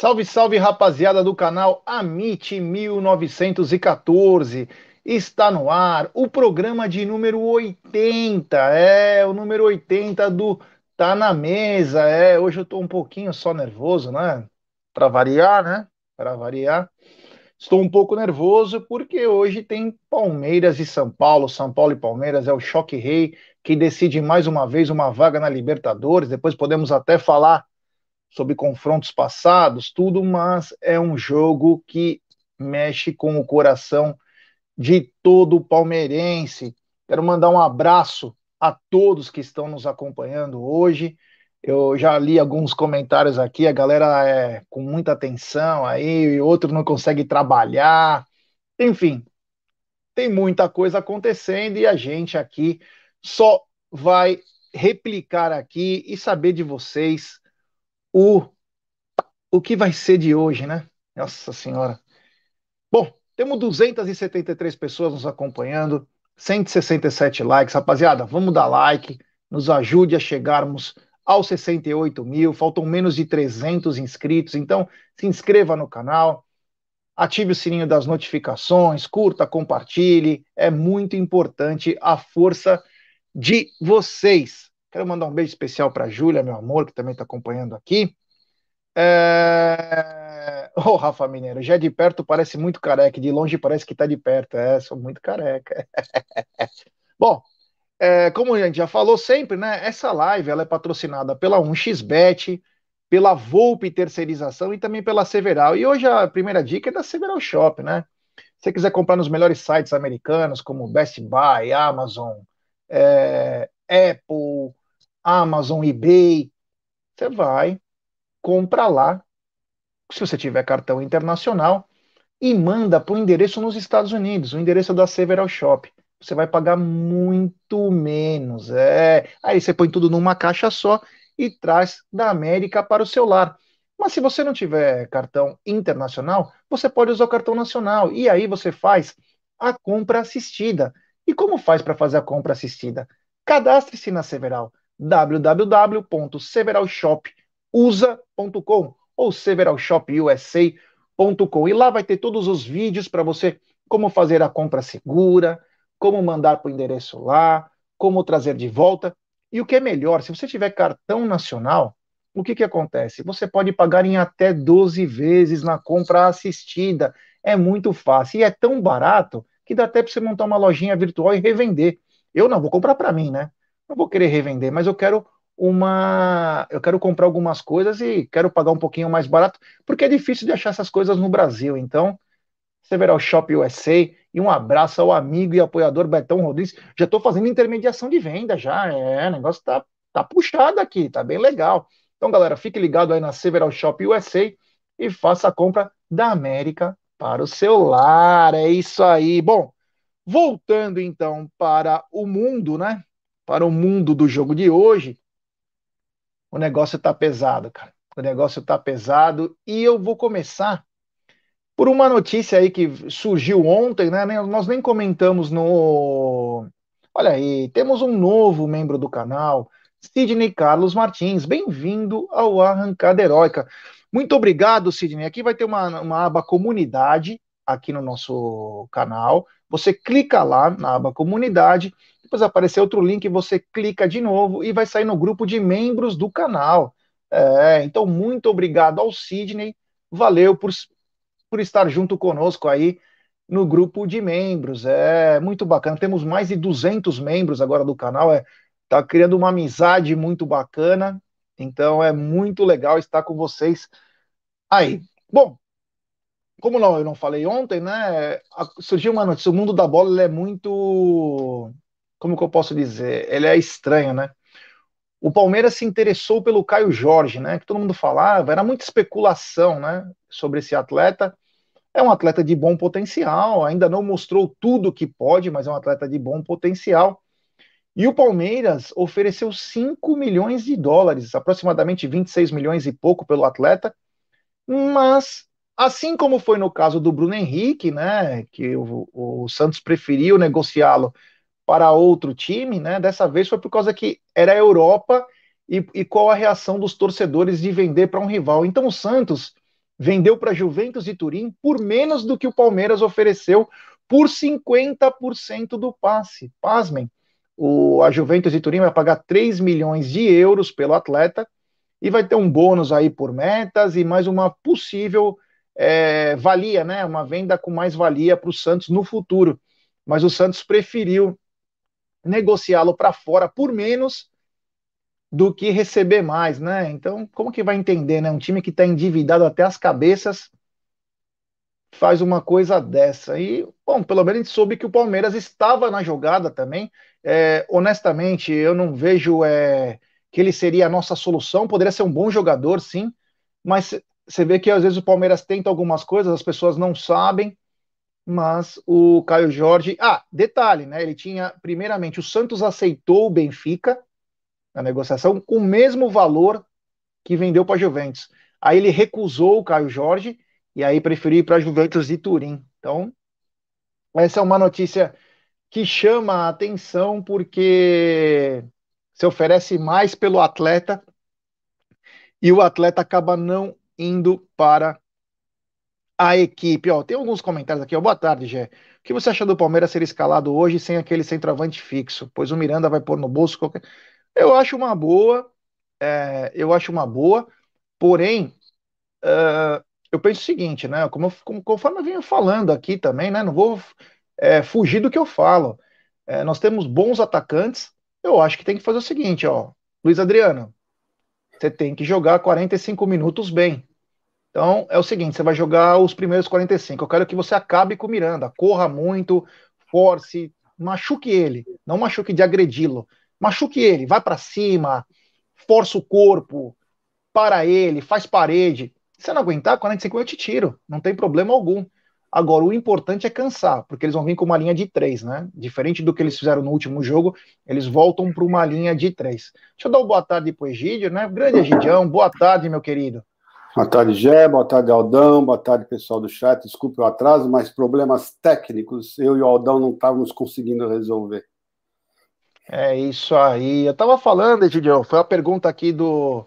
Salve, salve, rapaziada do canal Amit 1914. Está no ar o programa de número 80. É, o número 80 do Tá na Mesa. É, hoje eu tô um pouquinho só nervoso, né? Para variar, né? Para variar. Estou um pouco nervoso porque hoje tem Palmeiras e São Paulo. São Paulo e Palmeiras é o choque rei que decide mais uma vez uma vaga na Libertadores. Depois podemos até falar sobre confrontos passados, tudo, mas é um jogo que mexe com o coração de todo palmeirense. Quero mandar um abraço a todos que estão nos acompanhando hoje. Eu já li alguns comentários aqui, a galera é com muita atenção aí, outro não consegue trabalhar. Enfim, tem muita coisa acontecendo e a gente aqui só vai replicar aqui e saber de vocês o, o que vai ser de hoje, né? Nossa Senhora. Bom, temos 273 pessoas nos acompanhando, 167 likes. Rapaziada, vamos dar like, nos ajude a chegarmos aos 68 mil. Faltam menos de 300 inscritos, então se inscreva no canal, ative o sininho das notificações, curta, compartilhe. É muito importante a força de vocês. Quero mandar um beijo especial para a Júlia, meu amor, que também está acompanhando aqui. É... Ô, oh, Rafa Mineiro, já de perto parece muito careca, de longe parece que está de perto. É, sou muito careca. Bom, é, como a gente já falou sempre, né? Essa live ela é patrocinada pela 1xBet, pela Volpe Terceirização e também pela Several. E hoje a primeira dica é da Several Shop, né? Se você quiser comprar nos melhores sites americanos, como Best Buy, Amazon, é, Apple, Amazon, eBay. Você vai, compra lá, se você tiver cartão internacional, e manda para o endereço nos Estados Unidos, o endereço da Several Shop. Você vai pagar muito menos. É. Aí você põe tudo numa caixa só e traz da América para o seu lar. Mas se você não tiver cartão internacional, você pode usar o cartão nacional. E aí você faz a compra assistida. E como faz para fazer a compra assistida? Cadastre-se na Several www.severalshopusa.com ou severalshopusa.com e lá vai ter todos os vídeos para você como fazer a compra segura, como mandar para o endereço lá, como trazer de volta. E o que é melhor, se você tiver cartão nacional, o que, que acontece? Você pode pagar em até 12 vezes na compra assistida. É muito fácil e é tão barato que dá até para você montar uma lojinha virtual e revender. Eu não vou comprar para mim, né? Não vou querer revender, mas eu quero uma. Eu quero comprar algumas coisas e quero pagar um pouquinho mais barato, porque é difícil de achar essas coisas no Brasil. Então, Several Shop USA, e um abraço ao amigo e apoiador Betão Rodrigues. Já estou fazendo intermediação de venda já. É, o negócio tá, tá puxado aqui, tá bem legal. Então, galera, fique ligado aí na Several Shop USA e faça a compra da América para o celular. É isso aí. Bom, voltando então para o mundo, né? Para o mundo do jogo de hoje. O negócio tá pesado, cara. O negócio tá pesado e eu vou começar por uma notícia aí que surgiu ontem, né? Nós nem comentamos no. Olha aí, temos um novo membro do canal, Sidney Carlos Martins. Bem-vindo ao Arrancada Heróica. Muito obrigado, Sidney. Aqui vai ter uma, uma aba comunidade aqui no nosso canal. Você clica lá na aba comunidade, depois aparecer outro link, você clica de novo e vai sair no grupo de membros do canal. É, então, muito obrigado ao Sidney. Valeu por por estar junto conosco aí no grupo de membros. É muito bacana. Temos mais de 200 membros agora do canal. É, tá criando uma amizade muito bacana. Então é muito legal estar com vocês aí. Bom, como não, eu não falei ontem, né? Surgiu uma notícia. O mundo da bola é muito. Como que eu posso dizer? Ele é estranho, né? O Palmeiras se interessou pelo Caio Jorge, né? Que todo mundo falava, era muita especulação, né? Sobre esse atleta. É um atleta de bom potencial, ainda não mostrou tudo que pode, mas é um atleta de bom potencial. E o Palmeiras ofereceu 5 milhões de dólares, aproximadamente 26 milhões e pouco pelo atleta. Mas, assim como foi no caso do Bruno Henrique, né? Que o, o Santos preferiu negociá-lo para outro time, né? Dessa vez foi por causa que era a Europa e, e qual a reação dos torcedores de vender para um rival. Então o Santos vendeu para Juventus de Turim por menos do que o Palmeiras ofereceu por 50% do passe. Pasmem, o, a Juventus de Turim vai pagar 3 milhões de euros pelo atleta e vai ter um bônus aí por metas e mais uma possível é, valia, né? Uma venda com mais valia para o Santos no futuro. Mas o Santos preferiu negociá-lo para fora por menos do que receber mais, né? Então, como que vai entender, né? Um time que está endividado até as cabeças faz uma coisa dessa. E, bom, pelo menos a gente soube que o Palmeiras estava na jogada também. É, honestamente, eu não vejo é, que ele seria a nossa solução. Poderia ser um bom jogador, sim, mas você vê que às vezes o Palmeiras tenta algumas coisas, as pessoas não sabem mas o Caio Jorge. Ah, detalhe, né? Ele tinha, primeiramente, o Santos aceitou o Benfica na negociação com o mesmo valor que vendeu para a Juventus. Aí ele recusou o Caio Jorge e aí preferiu ir para a Juventus de Turim. Então, essa é uma notícia que chama a atenção porque se oferece mais pelo atleta e o atleta acaba não indo para a equipe. Ó, tem alguns comentários aqui. Ó. Boa tarde, Gé. O que você acha do Palmeiras ser escalado hoje sem aquele centroavante fixo? Pois o Miranda vai pôr no bolso qualquer. Eu acho uma boa. É, eu acho uma boa. Porém, uh, eu penso o seguinte, né? Como, como, conforme eu vinha falando aqui também, né? Não vou é, fugir do que eu falo. É, nós temos bons atacantes. Eu acho que tem que fazer o seguinte, ó. Luiz Adriano, você tem que jogar 45 minutos bem. Então é o seguinte: você vai jogar os primeiros 45. Eu quero que você acabe com o Miranda, corra muito, force, machuque ele, não machuque de agredi-lo, machuque ele, vai para cima, força o corpo, para ele, faz parede. Se não aguentar, 45 eu te tiro, não tem problema algum. Agora, o importante é cansar, porque eles vão vir com uma linha de três, né? Diferente do que eles fizeram no último jogo, eles voltam para uma linha de três. Deixa eu dar uma boa tarde para o Egídio, né? Grande Egidião, boa tarde, meu querido. Boa tarde, Gé. Boa tarde, Aldão. Boa tarde, pessoal do chat. Desculpe o atraso, mas problemas técnicos eu e o Aldão não estávamos conseguindo resolver. É isso aí. Eu estava falando, Edidião, foi a pergunta aqui do.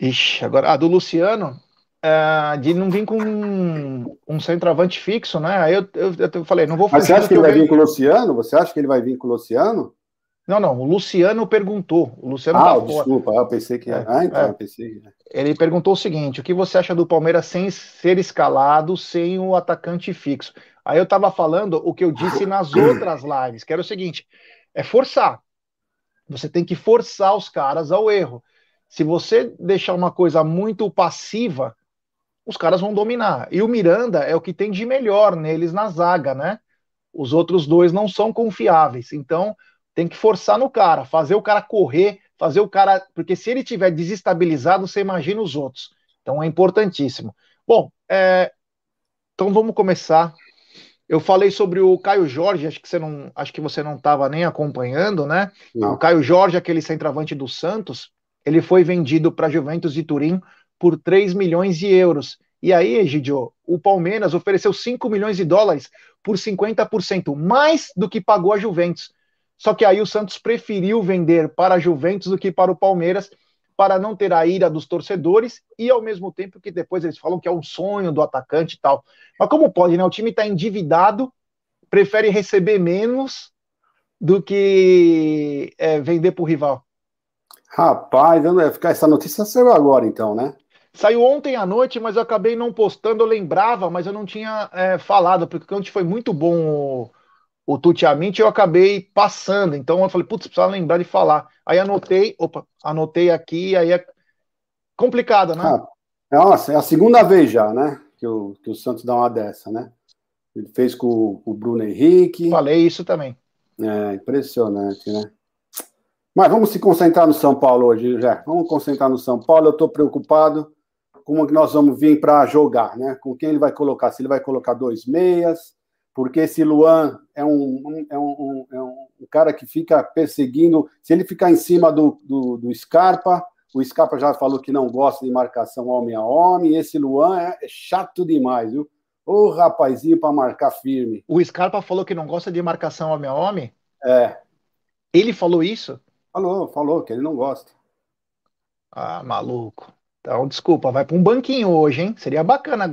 Ixi, agora. Ah, do Luciano, é, de não vir com um, um centroavante fixo, né? Aí eu, eu, eu falei, não vou fazer. Mas você acha que ele vai vir com o Luciano? Você acha que ele vai vir com o Luciano? Não, não, o Luciano perguntou. O Luciano ah, tá desculpa, eu pensei que. É, ah, então, é. pensei. Ele perguntou o seguinte: o que você acha do Palmeiras sem ser escalado, sem o atacante fixo? Aí eu estava falando o que eu disse nas outras lives, que era o seguinte: é forçar. Você tem que forçar os caras ao erro. Se você deixar uma coisa muito passiva, os caras vão dominar. E o Miranda é o que tem de melhor neles na zaga, né? Os outros dois não são confiáveis. Então, tem que forçar no cara, fazer o cara correr, fazer o cara. Porque se ele tiver desestabilizado, você imagina os outros. Então é importantíssimo. Bom, é... então vamos começar. Eu falei sobre o Caio Jorge, acho que você não, acho que você não estava nem acompanhando, né? Não. O Caio Jorge, aquele centroavante do Santos, ele foi vendido para Juventus de Turim por 3 milhões de euros. E aí, Egidio, o Palmeiras ofereceu 5 milhões de dólares por 50%, mais do que pagou a Juventus. Só que aí o Santos preferiu vender para a Juventus do que para o Palmeiras, para não ter a ira dos torcedores e ao mesmo tempo que depois eles falam que é um sonho do atacante e tal. Mas como pode, né? O time está endividado, prefere receber menos do que é, vender para o rival. Rapaz, ia ficar essa notícia saiu agora, então, né? Saiu ontem à noite, mas eu acabei não postando. Eu lembrava, mas eu não tinha é, falado, porque ontem foi muito bom o, o Tutiamint eu acabei passando. Então eu falei, putz, precisava lembrar de falar. Aí anotei, opa, anotei aqui, aí é complicado, né? Ah, nossa, é a segunda vez já, né? Que o, que o Santos dá uma dessa, né? Ele fez com, com o Bruno Henrique. Falei isso também. É, impressionante, né? Mas vamos se concentrar no São Paulo hoje, já. Vamos concentrar no São Paulo. Eu estou preocupado como que nós vamos vir para jogar, né? Com quem ele vai colocar? Se ele vai colocar dois meias, porque esse Luan é um, é um, é um, cara que fica perseguindo. Se ele ficar em cima do, do, do, Scarpa, o Scarpa já falou que não gosta de marcação homem a homem. Esse Luan é, é chato demais, viu? Ô rapazinho para marcar firme. O Scarpa falou que não gosta de marcação homem a homem? É. Ele falou isso? Falou, falou que ele não gosta. Ah, maluco. Então, desculpa, vai para um banquinho hoje, hein? Seria bacana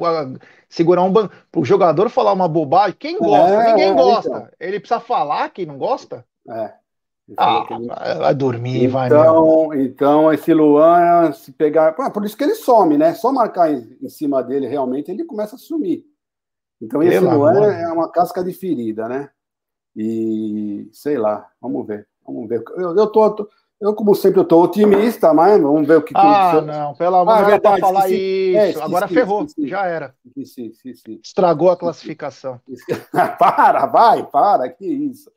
segurar um banco. O jogador falar uma bobagem. Quem gosta? É, Ninguém gosta. Então. Ele precisa falar que não gosta? É. Ah, ele... vai dormir, então, vai. Então, então, esse Luan, se pegar. Ah, por isso que ele some, né? Só marcar em, em, cima dele, realmente, ele começa a sumir. Então, esse Pelo Luan amor. é uma casca de ferida, né? E sei lá, vamos ver. Vamos ver. Eu, eu tô, eu, como sempre, eu tô otimista, mas vamos ver o que Ah, que não, pelo amor de ah, Deus, falar esqueci, isso. É, esqueci, Agora ferrou, esqueci, já era. Estragou a classificação. para, vai, para, que isso.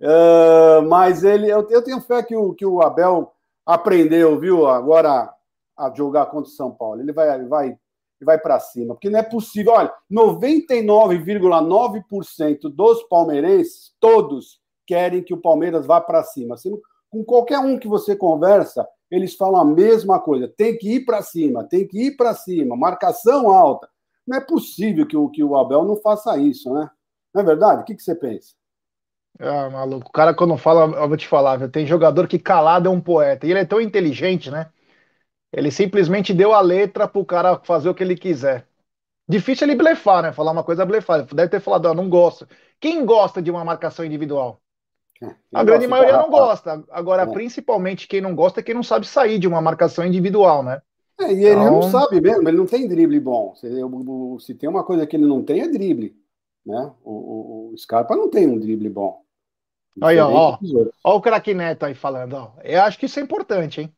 Uh, mas ele, eu, eu, tenho fé que o, que o Abel aprendeu, viu, agora a jogar contra o São Paulo. Ele vai, vai vai para cima. Porque não é possível. Olha, 99,9% dos palmeirenses, todos, querem que o Palmeiras vá para cima. Com qualquer um que você conversa, eles falam a mesma coisa. Tem que ir para cima, tem que ir para cima, marcação alta. Não é possível que o, que o Abel não faça isso, né? Não é verdade? O que, que você pensa? Ah, maluco. O cara, quando fala, eu vou te falar, tem jogador que calado é um poeta. E ele é tão inteligente, né? Ele simplesmente deu a letra pro cara fazer o que ele quiser. Difícil ele blefar, né? Falar uma coisa blefar. Deve ter falado, ó, não gosta. Quem gosta de uma marcação individual? É, a grande maioria não gosta. Agora, é. principalmente quem não gosta é quem não sabe sair de uma marcação individual, né? É, e ele então... não sabe mesmo, ele não tem drible bom. Se, se, tem uma coisa que ele não tem, é drible. Né? O, o, o Scarpa não tem um drible bom. Aí, ó, ó, ó o craque Neto aí falando, ó. Eu acho que isso é importante, hein?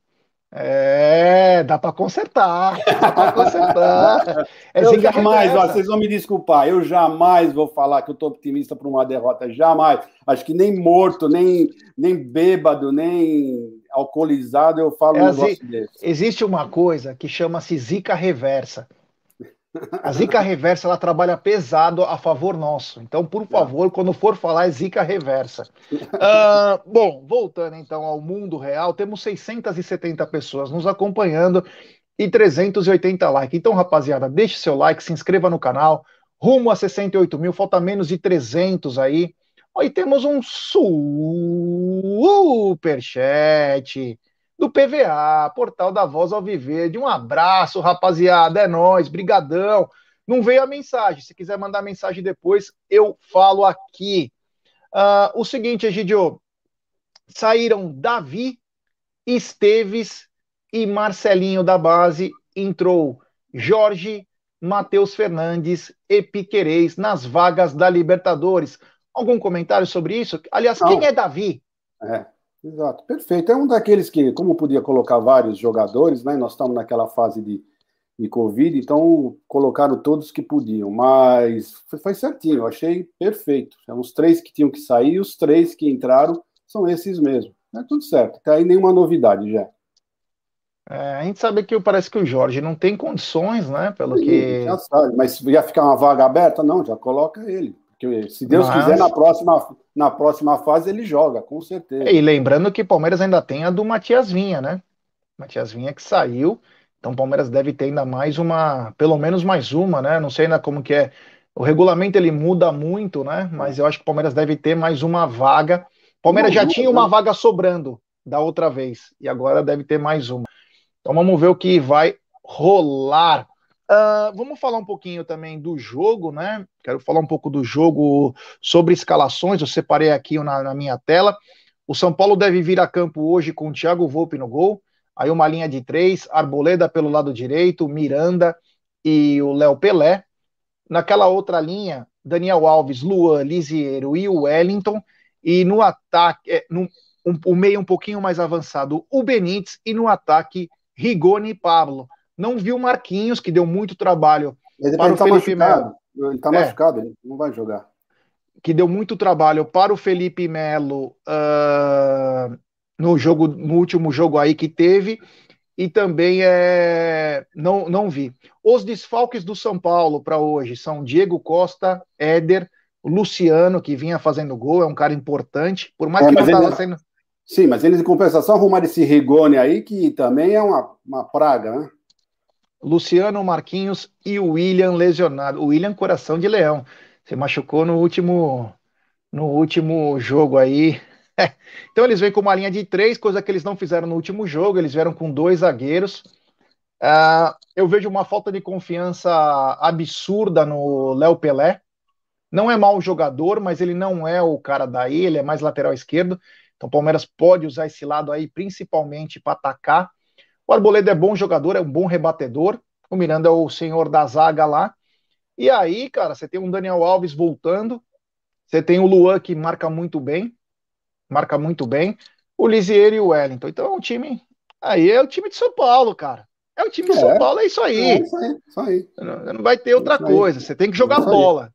É, dá para consertar, dá para consertar. É eu jamais, ó, vocês vão me desculpar, eu jamais vou falar que eu estou otimista para uma derrota, jamais. Acho que nem morto, nem, nem bêbado, nem alcoolizado eu falo é, um negócio desse. Existe uma coisa que chama-se zica reversa. A zica reversa ela trabalha pesado a favor nosso. Então, por favor, quando for falar, é zica reversa. Uh, bom, voltando então ao mundo real, temos 670 pessoas nos acompanhando e 380 likes. Então, rapaziada, deixe seu like, se inscreva no canal. Rumo a 68 mil, falta menos de 300 aí. Aí temos um superchat do PVA, Portal da Voz ao Viver. De um abraço, rapaziada. É nós, brigadão. Não veio a mensagem. Se quiser mandar mensagem depois, eu falo aqui. Uh, o seguinte, Egidio. Saíram Davi, Esteves e Marcelinho da base. Entrou Jorge, Matheus Fernandes e Piquerez nas vagas da Libertadores. Algum comentário sobre isso? Aliás, Não. quem é Davi? É. Exato, perfeito. É um daqueles que, como podia colocar vários jogadores, né? Nós estamos naquela fase de, de Covid, então colocaram todos que podiam, mas foi, foi certinho, eu achei perfeito. São os três que tinham que sair, os três que entraram são esses mesmo. É tudo certo, tá aí nenhuma novidade já. É, a gente sabe que parece que o Jorge não tem condições, né? Pelo Sim, que. Já sabe, mas ia ficar uma vaga aberta? Não, já coloca ele. Porque se Deus mas... quiser, na próxima, na próxima fase ele joga, com certeza. E lembrando que o Palmeiras ainda tem a do Matias Vinha, né? Matias Vinha que saiu. Então o Palmeiras deve ter ainda mais uma, pelo menos mais uma, né? Não sei ainda como que é. O regulamento ele muda muito, né? Mas eu acho que o Palmeiras deve ter mais uma vaga. O Palmeiras já tinha uma vaga sobrando da outra vez e agora deve ter mais uma. Então vamos ver o que vai rolar. Uh, vamos falar um pouquinho também do jogo, né? Quero falar um pouco do jogo sobre escalações. Eu separei aqui na, na minha tela. O São Paulo deve vir a campo hoje com o Thiago Volpe no gol. Aí uma linha de três, Arboleda pelo lado direito, Miranda e o Léo Pelé. Naquela outra linha, Daniel Alves, Luan, Lisiero e o Wellington. E no ataque, é, no, um, o meio um pouquinho mais avançado, o Benítez. E no ataque, Rigoni e Pablo. Não viu Marquinhos, que deu muito trabalho ele para o tá Felipe Melo. Ele está é, machucado, ele não vai jogar. Que deu muito trabalho para o Felipe Melo uh, no jogo, no último jogo aí que teve, e também é, não, não vi. Os desfalques do São Paulo para hoje são Diego Costa, Éder, Luciano, que vinha fazendo gol, é um cara importante, por mais é, que não estava sendo. Sim, mas eles, em compensação, arrumaram esse Rigoni aí, que também é uma, uma praga, né? Luciano Marquinhos e o William lesionado. O William coração de leão. Se machucou no último no último jogo aí. então eles vêm com uma linha de três, coisa que eles não fizeram no último jogo. Eles vieram com dois zagueiros. Uh, eu vejo uma falta de confiança absurda no Léo Pelé. Não é mau jogador, mas ele não é o cara daí, ele é mais lateral esquerdo. Então o Palmeiras pode usar esse lado aí principalmente para atacar. O Arboleda é bom jogador, é um bom rebatedor. O Miranda é o senhor da zaga lá. E aí, cara, você tem um Daniel Alves voltando. Você tem o Luan que marca muito bem. Marca muito bem. O Lisieiro e o Wellington. Então é um time. Aí é o time de São Paulo, cara. É o time de é, São Paulo, é isso aí. É isso aí, isso aí. Não, não vai ter outra é coisa. Você tem que jogar bola.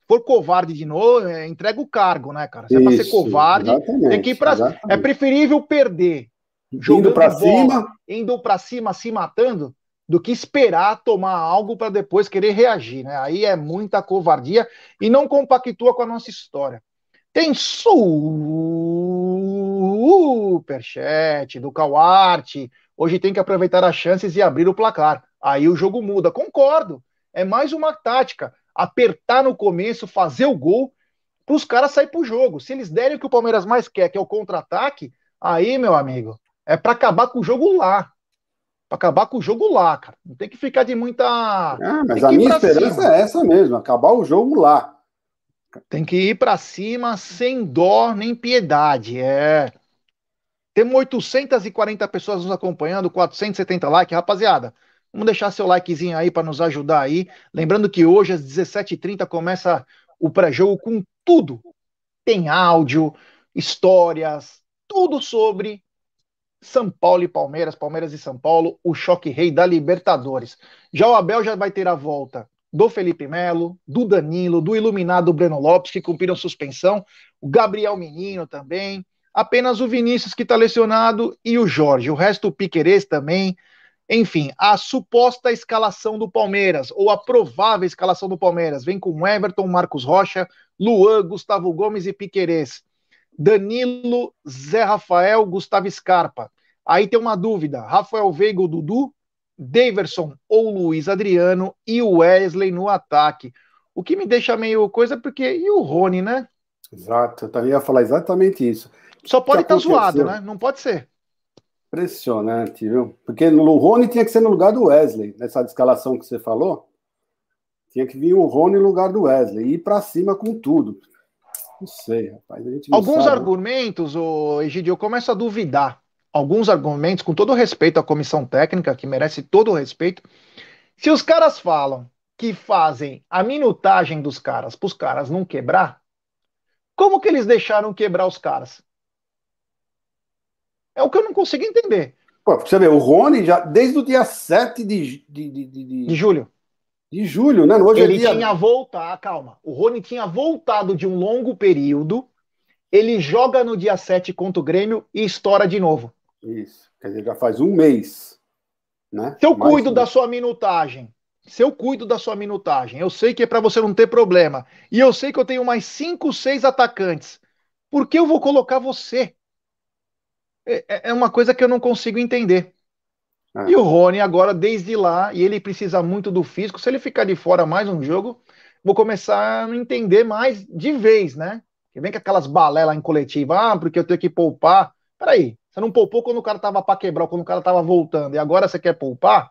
Se for covarde de novo, é, entrega o cargo, né, cara? Se é pra ser covarde, tem que ir pra. Exatamente. É preferível perder indo para cima, indo para cima, se matando, do que esperar tomar algo para depois querer reagir, né? Aí é muita covardia e não compactua com a nossa história. Tem superchat do Cauarte. Hoje tem que aproveitar as chances e abrir o placar. Aí o jogo muda. Concordo. É mais uma tática. Apertar no começo, fazer o gol, para os caras sair para o jogo. Se eles derem o que o Palmeiras mais quer, que é o contra-ataque, aí, meu amigo, é para acabar com o jogo lá. Para acabar com o jogo lá, cara. Não tem que ficar de muita. Ah, mas a minha esperança cima. é essa mesmo, acabar o jogo lá. Tem que ir para cima sem dó nem piedade. É. Temos 840 pessoas nos acompanhando, 470 likes, rapaziada. Vamos deixar seu likezinho aí para nos ajudar aí. Lembrando que hoje às 17h30 começa o pré-jogo com tudo. Tem áudio, histórias, tudo sobre são Paulo e Palmeiras, Palmeiras e São Paulo, o choque rei da Libertadores. Já o Abel já vai ter a volta do Felipe Melo, do Danilo, do iluminado Breno Lopes, que cumpriram suspensão, o Gabriel Menino também, apenas o Vinícius que está lesionado e o Jorge, o resto o Piquerez também. Enfim, a suposta escalação do Palmeiras, ou a provável escalação do Palmeiras, vem com Everton, Marcos Rocha, Luan, Gustavo Gomes e Piquerez. Danilo, Zé Rafael, Gustavo Scarpa. Aí tem uma dúvida: Rafael Veiga ou Dudu, Daverson ou Luiz Adriano e o Wesley no ataque. O que me deixa meio coisa, porque. E o Rony, né? Exato, eu também ia falar exatamente isso. Só pode estar tá zoado, né? Não pode ser. Impressionante, viu? Porque o Rony tinha que ser no lugar do Wesley, nessa escalação que você falou. Tinha que vir o Rony no lugar do Wesley, e ir para cima com tudo. Não sei, rapaz. Alguns sabe. argumentos, o Egidio, eu começo a duvidar. Alguns argumentos, com todo respeito à comissão técnica, que merece todo o respeito. Se os caras falam que fazem a minutagem dos caras para os caras não quebrar, como que eles deixaram quebrar os caras? É o que eu não consigo entender. Pô, você vê, o Rony já, desde o dia 7 de, de, de, de, de julho. De julho, né? Hoje é ele é dia... tinha voltado, calma. O Rony tinha voltado de um longo período. Ele joga no dia 7 contra o Grêmio e estoura de novo. Isso. Quer dizer, já faz um mês. Né? Se eu Mais cuido da sua minutagem, se eu cuido da sua minutagem, eu sei que é para você não ter problema, e eu sei que eu tenho mais 5, 6 atacantes, por que eu vou colocar você? É, é, é uma coisa que eu não consigo entender. É. E o Rony agora, desde lá, e ele precisa muito do físico, se ele ficar de fora mais um jogo, vou começar a entender mais de vez, né? Que vem com aquelas balelas em coletiva, ah, porque eu tenho que poupar. Peraí, você não poupou quando o cara tava para quebrar, quando o cara tava voltando, e agora você quer poupar?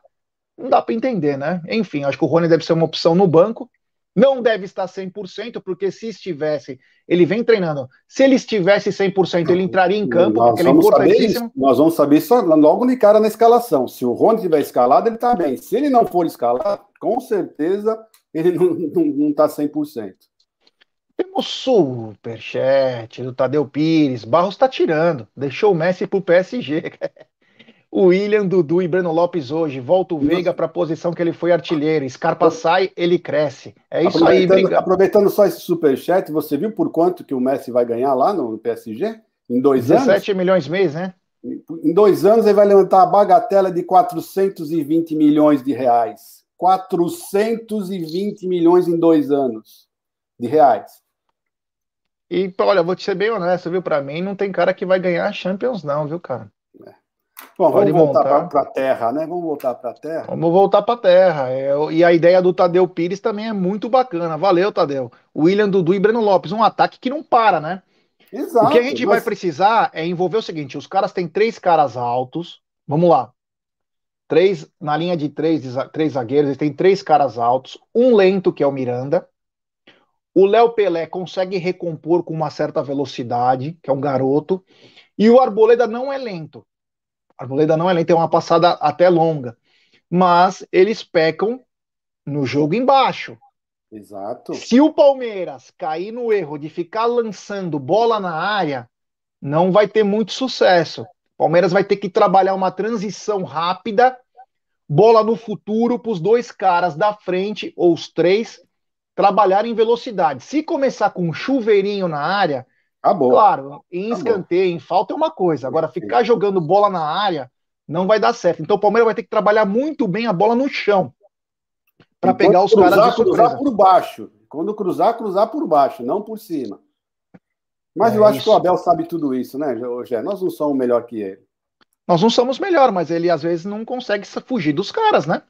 Não dá para entender, né? Enfim, acho que o Rony deve ser uma opção no banco. Não deve estar 100%, porque se estivesse, ele vem treinando. Se ele estivesse 100%, ele entraria em campo, nós porque ele é importantíssimo. Isso, nós vamos saber isso logo de cara na escalação. Se o Rony tiver escalado, ele está bem. Se ele não for escalado, com certeza ele não está 100%. Temos superchat do Tadeu Pires. Barros está tirando. Deixou o Messi para o PSG. O William, Dudu e Breno Lopes hoje. Volta o Veiga para a posição que ele foi artilheiro. Scarpa sai, ele cresce. É isso aí, briga. Aproveitando só esse superchat, você viu por quanto que o Messi vai ganhar lá no PSG? Em dois 17 anos? 17 milhões mês, né? Em dois anos ele vai levantar a bagatela de 420 milhões de reais. 420 milhões em dois anos de reais. E olha, vou te ser bem honesto, viu? Para mim não tem cara que vai ganhar a Champions, não, viu, cara? Bom, vamos voltar para a Terra, né? Vamos voltar para a Terra. Vamos voltar para a Terra. É, e a ideia do Tadeu Pires também é muito bacana. Valeu, Tadeu. William Dudu e Breno Lopes. Um ataque que não para, né? Exato. O que a gente mas... vai precisar é envolver o seguinte: os caras têm três caras altos. Vamos lá. Três, na linha de três, três zagueiros, eles têm três caras altos. Um lento, que é o Miranda. O Léo Pelé consegue recompor com uma certa velocidade, que é um garoto. E o Arboleda não é lento. Arboleda não é lenta, tem uma passada até longa. Mas eles pecam no jogo embaixo. Exato. Se o Palmeiras cair no erro de ficar lançando bola na área, não vai ter muito sucesso. Palmeiras vai ter que trabalhar uma transição rápida, bola no futuro para os dois caras da frente, ou os três, trabalharem em velocidade. Se começar com um chuveirinho na área, Acabou. Claro, em escanteio, em falta é uma coisa. Agora, ficar jogando bola na área não vai dar certo. Então o Palmeiras vai ter que trabalhar muito bem a bola no chão. Para pegar os cruzar, caras de surpresa. cruzar por baixo. Quando cruzar, cruzar por baixo, não por cima. Mas é eu acho isso. que o Abel sabe tudo isso, né, José? Nós não somos melhor que ele. Nós não somos melhor, mas ele às vezes não consegue fugir dos caras, né?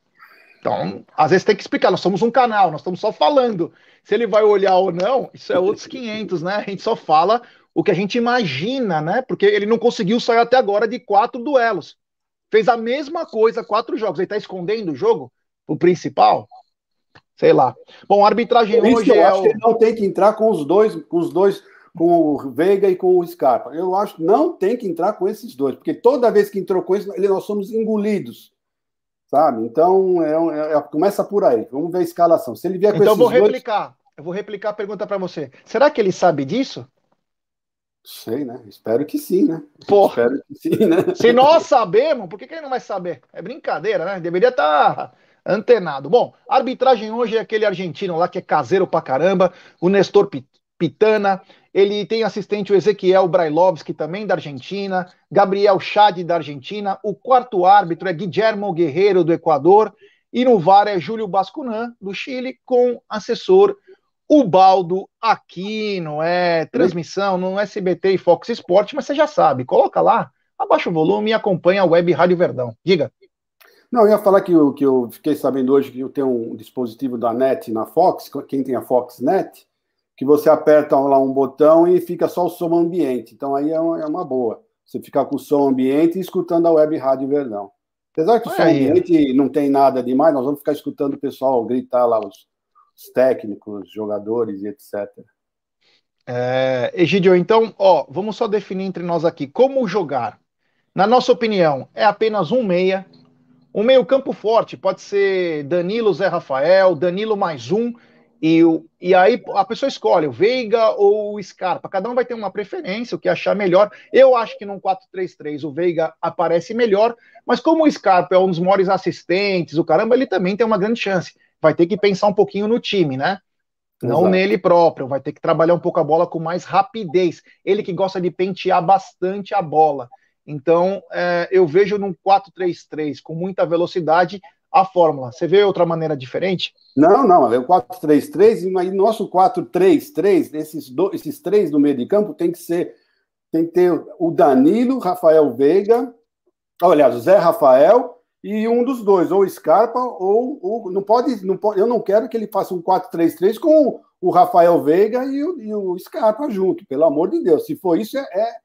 Então, às vezes tem que explicar, nós somos um canal, nós estamos só falando. Se ele vai olhar ou não, isso é outros 500, né? A gente só fala o que a gente imagina, né? Porque ele não conseguiu sair até agora de quatro duelos. Fez a mesma coisa, quatro jogos. Ele tá escondendo o jogo? O principal? Sei lá. Bom, a arbitragem Por hoje eu é. Acho o... que ele não tem que entrar com os dois, com os dois, com o Veiga e com o Scarpa. Eu acho que não tem que entrar com esses dois, porque toda vez que entrou com eles, nós somos engolidos sabe? Então, é, é, começa por aí. Vamos ver a escalação. Se ele vier com Então, eu vou replicar. Dois... Eu vou replicar a pergunta para você. Será que ele sabe disso? Sei, né? Espero que sim, né? Porra. Espero que sim, né? Se nós sabemos, por que, que ele não vai saber? É brincadeira, né? Deveria estar tá antenado. Bom, arbitragem hoje é aquele argentino lá que é caseiro pra caramba, o Nestor Pitana. Ele tem assistente o Ezequiel Brailovski, também da Argentina, Gabriel Chad, da Argentina. O quarto árbitro é Guillermo Guerreiro, do Equador. E no VAR é Júlio Bascunan, do Chile, com assessor Ubaldo Aquino. É transmissão no SBT e Fox Sport, mas você já sabe, coloca lá, abaixa o volume e acompanha a web Rádio Verdão. Diga. Não, eu ia falar que eu, que eu fiquei sabendo hoje que eu tenho um dispositivo da NET na Fox, quem tem a Fox Net, que você aperta lá um botão e fica só o som ambiente. Então aí é uma, é boa. Você ficar com o som ambiente e escutando a web rádio Verdão. Apesar que o som ambiente não tem nada demais, nós vamos ficar escutando o pessoal gritar lá, os, os técnicos, jogadores e etc. É, Egidio, então, ó, vamos só definir entre nós aqui como jogar. Na nossa opinião, é apenas um meia. Um meio campo forte, pode ser Danilo Zé Rafael, Danilo mais um, E, e aí a pessoa escolhe o Veiga ou o Scarpa. Cada um vai ter uma preferência, o que achar melhor. Eu acho que num 4-3-3 o Veiga aparece melhor, mas como o Scarpa é um dos maiores assistentes, o caramba, ele também tem uma grande chance. Vai ter que pensar um pouquinho no time, né? Não Exato. nele próprio, vai ter que trabalhar um pouco a bola com mais rapidez. Ele que gosta de pentear bastante a bola. Então, é, eu vejo num 4-3-3 com muita velocidade a fórmula. Você vê outra maneira diferente? Não, não, é o 4-3-3 e nosso 4-3-3, esses, esses três no meio de campo tem que ser, tem que ter o Danilo, Rafael Veiga, o Zé Rafael e um dos dois, ou Scarpa ou, ou não, pode, não pode, eu não quero que ele faça um 4-3-3 com o Rafael Veiga e o, e o, Scarpa junto, pelo amor de Deus. Se for isso, é, é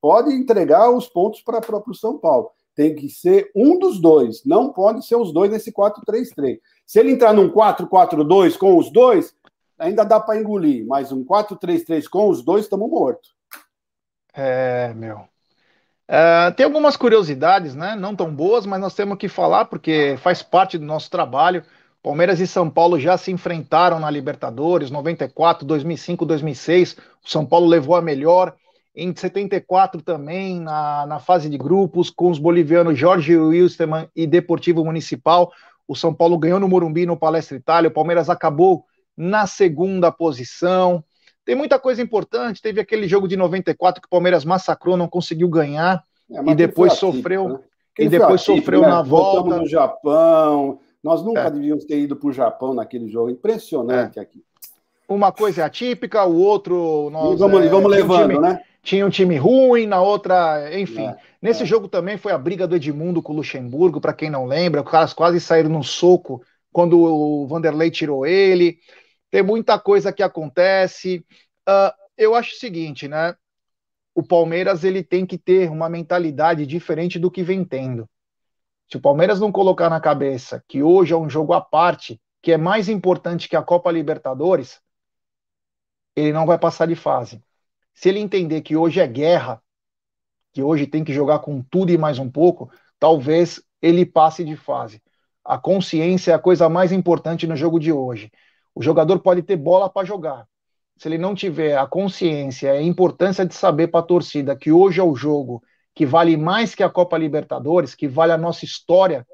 pode entregar os pontos para o São Paulo. Tem que ser um dos dois, não pode ser os dois nesse 4-3-3. Se ele entrar num 4-4-2 com os dois, ainda dá para engolir, mas um 4-3-3 com os dois, estamos mortos. É, meu. É, tem algumas curiosidades, né? Não tão boas, mas nós temos que falar porque faz parte do nosso trabalho. Palmeiras e São Paulo já se enfrentaram na Libertadores, 94, 2005, 2006. O São Paulo levou a melhor em 74 também, na, na fase de grupos, com os bolivianos Jorge Wilstermann e Deportivo Municipal. O São Paulo ganhou no Morumbi, no Palestra Itália. O Palmeiras acabou na segunda posição. Tem muita coisa importante. Teve aquele jogo de 94 que o Palmeiras massacrou, não conseguiu ganhar. É, e depois sofreu. Né? E depois sofreu né? na volta. Voltamos no Japão. Nós nunca é. devíamos ter ido para o Japão naquele jogo. Impressionante é. aqui. Uma coisa é atípica, o outro. Nós, e vamos, é, vamos levando, time, né? Tinha um time ruim, na outra, enfim. É, Nesse é. jogo também foi a briga do Edmundo com o Luxemburgo, para quem não lembra, os caras quase saíram no soco quando o Vanderlei tirou ele. Tem muita coisa que acontece. Uh, eu acho o seguinte, né? O Palmeiras ele tem que ter uma mentalidade diferente do que vem tendo. Se o Palmeiras não colocar na cabeça que hoje é um jogo à parte, que é mais importante que a Copa Libertadores, ele não vai passar de fase. Se ele entender que hoje é guerra, que hoje tem que jogar com tudo e mais um pouco, talvez ele passe de fase. A consciência é a coisa mais importante no jogo de hoje. O jogador pode ter bola para jogar. Se ele não tiver a consciência, a importância de saber para a torcida que hoje é o jogo que vale mais que a Copa Libertadores, que vale a nossa história,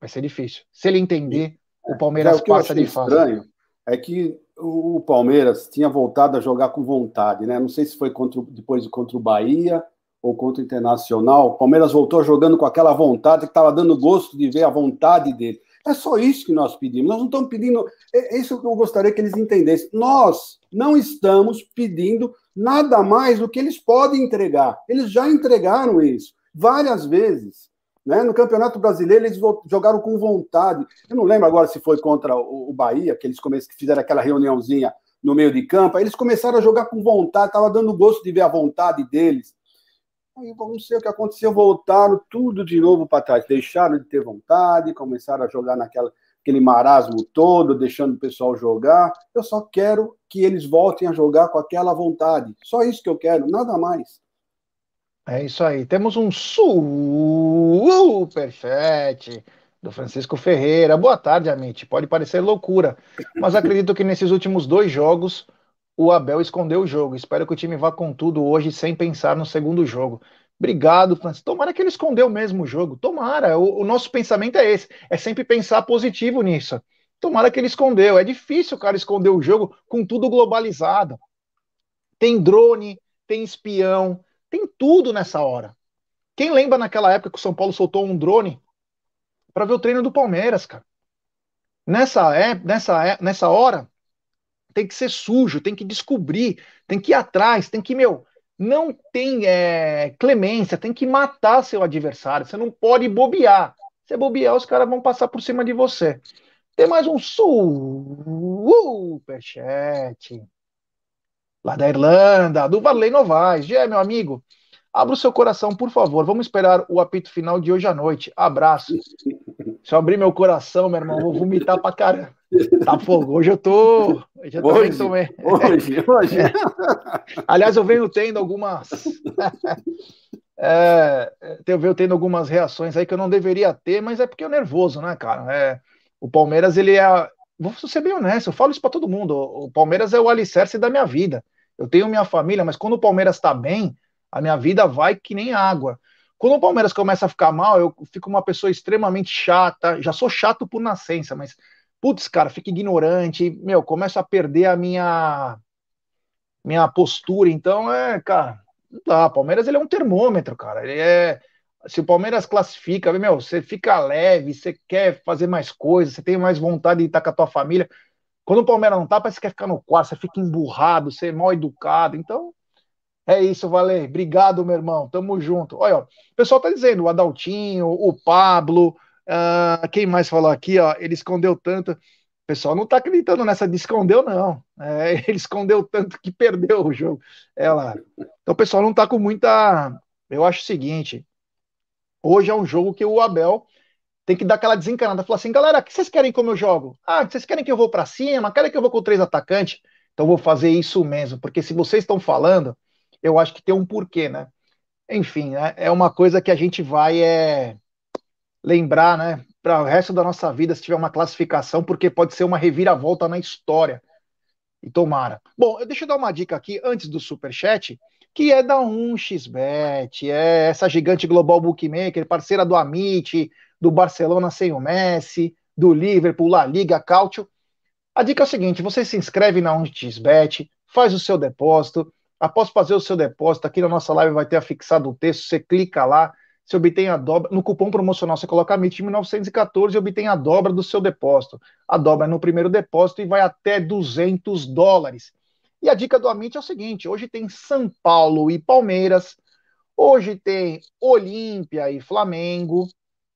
vai ser difícil. Se ele entender, o Palmeiras é, o passa de fase. estranho é que o Palmeiras tinha voltado a jogar com vontade, né? Não sei se foi contra, depois contra o Bahia ou contra o Internacional. O Palmeiras voltou jogando com aquela vontade que estava dando gosto de ver a vontade dele. É só isso que nós pedimos. Nós não estamos pedindo. É, é isso que eu gostaria que eles entendessem. Nós não estamos pedindo nada mais do que eles podem entregar. Eles já entregaram isso várias vezes. Né? No Campeonato Brasileiro, eles jogaram com vontade. Eu não lembro agora se foi contra o Bahia, que eles fizeram aquela reuniãozinha no meio de campo. Aí eles começaram a jogar com vontade, estava dando gosto de ver a vontade deles. Aí vamos ver o que aconteceu, voltaram tudo de novo para trás, deixaram de ter vontade, começaram a jogar naquela aquele marasmo todo, deixando o pessoal jogar. Eu só quero que eles voltem a jogar com aquela vontade. Só isso que eu quero, nada mais. É isso aí. Temos um superchat do Francisco Ferreira. Boa tarde, Amit. Pode parecer loucura, mas acredito que nesses últimos dois jogos o Abel escondeu o jogo. Espero que o time vá com tudo hoje sem pensar no segundo jogo. Obrigado, Francisco. Tomara que ele escondeu mesmo o jogo. Tomara. O, o nosso pensamento é esse. É sempre pensar positivo nisso. Tomara que ele escondeu. É difícil o cara esconder o jogo com tudo globalizado. Tem drone, tem espião, tem tudo nessa hora. Quem lembra naquela época que o São Paulo soltou um drone para ver o treino do Palmeiras, cara? Nessa, é, nessa, é, nessa hora, tem que ser sujo, tem que descobrir, tem que ir atrás, tem que, meu, não tem é, clemência, tem que matar seu adversário. Você não pode bobear. Se bobear, os caras vão passar por cima de você. Tem mais um superchat lá da Irlanda, do Varley Novaes. Gé, meu amigo, abra o seu coração, por favor. Vamos esperar o apito final de hoje à noite. Abraço. Se eu abrir meu coração, meu irmão, vou vomitar pra caramba. Tá fogo. Hoje eu tô. Hoje eu hoje, tomei. hoje, hoje. Aliás, eu venho tendo algumas. é, eu venho tendo algumas reações aí que eu não deveria ter, mas é porque eu nervoso, né, cara? É, o Palmeiras, ele é vou ser bem honesto, eu falo isso para todo mundo. O Palmeiras é o alicerce da minha vida. Eu tenho minha família, mas quando o Palmeiras está bem, a minha vida vai que nem água. Quando o Palmeiras começa a ficar mal, eu fico uma pessoa extremamente chata. Já sou chato por nascença, mas putz, cara, fico ignorante, meu, começo a perder a minha minha postura. Então, é, cara, não dá. Palmeiras ele é um termômetro, cara. Ele é se o Palmeiras classifica, meu, você fica leve, você quer fazer mais coisas, você tem mais vontade de estar com a tua família. Quando o Palmeiras não tá, parece que quer ficar no quarto, você fica emburrado, você é mal educado. Então, é isso, Valei. Obrigado, meu irmão. Tamo junto. Olha, ó, o pessoal tá dizendo, o Adaltinho, o Pablo, uh, quem mais falou aqui, ó, ele escondeu tanto. O pessoal não tá acreditando nessa de escondeu, não. É, ele escondeu tanto que perdeu o jogo. É lá. Então o pessoal não tá com muita. Eu acho o seguinte: hoje é um jogo que o Abel tem que dar aquela desencanada. Falar assim, galera, o que vocês querem como eu jogo? Ah, vocês querem que eu vou para cima? Querem que eu vou com três atacantes? Então vou fazer isso mesmo, porque se vocês estão falando, eu acho que tem um porquê, né? Enfim, né? é uma coisa que a gente vai é, lembrar, né? Para o resto da nossa vida, se tiver uma classificação, porque pode ser uma reviravolta na história. E tomara. Bom, deixa eu dar uma dica aqui antes do super chat, que é da 1xBet, é essa gigante global bookmaker, parceira do Amit, do Barcelona sem o Messi, do Liverpool, La Liga, Cautio. A dica é o seguinte: você se inscreve na 1xBet, faz o seu depósito, Após fazer o seu depósito, aqui na nossa live vai ter afixado o texto, você clica lá, você obtém a dobra, no cupom promocional você coloca MIT 1914 e obtém a dobra do seu depósito. A dobra é no primeiro depósito e vai até 200 dólares. E a dica do Amit é o seguinte, hoje tem São Paulo e Palmeiras, hoje tem Olímpia e Flamengo,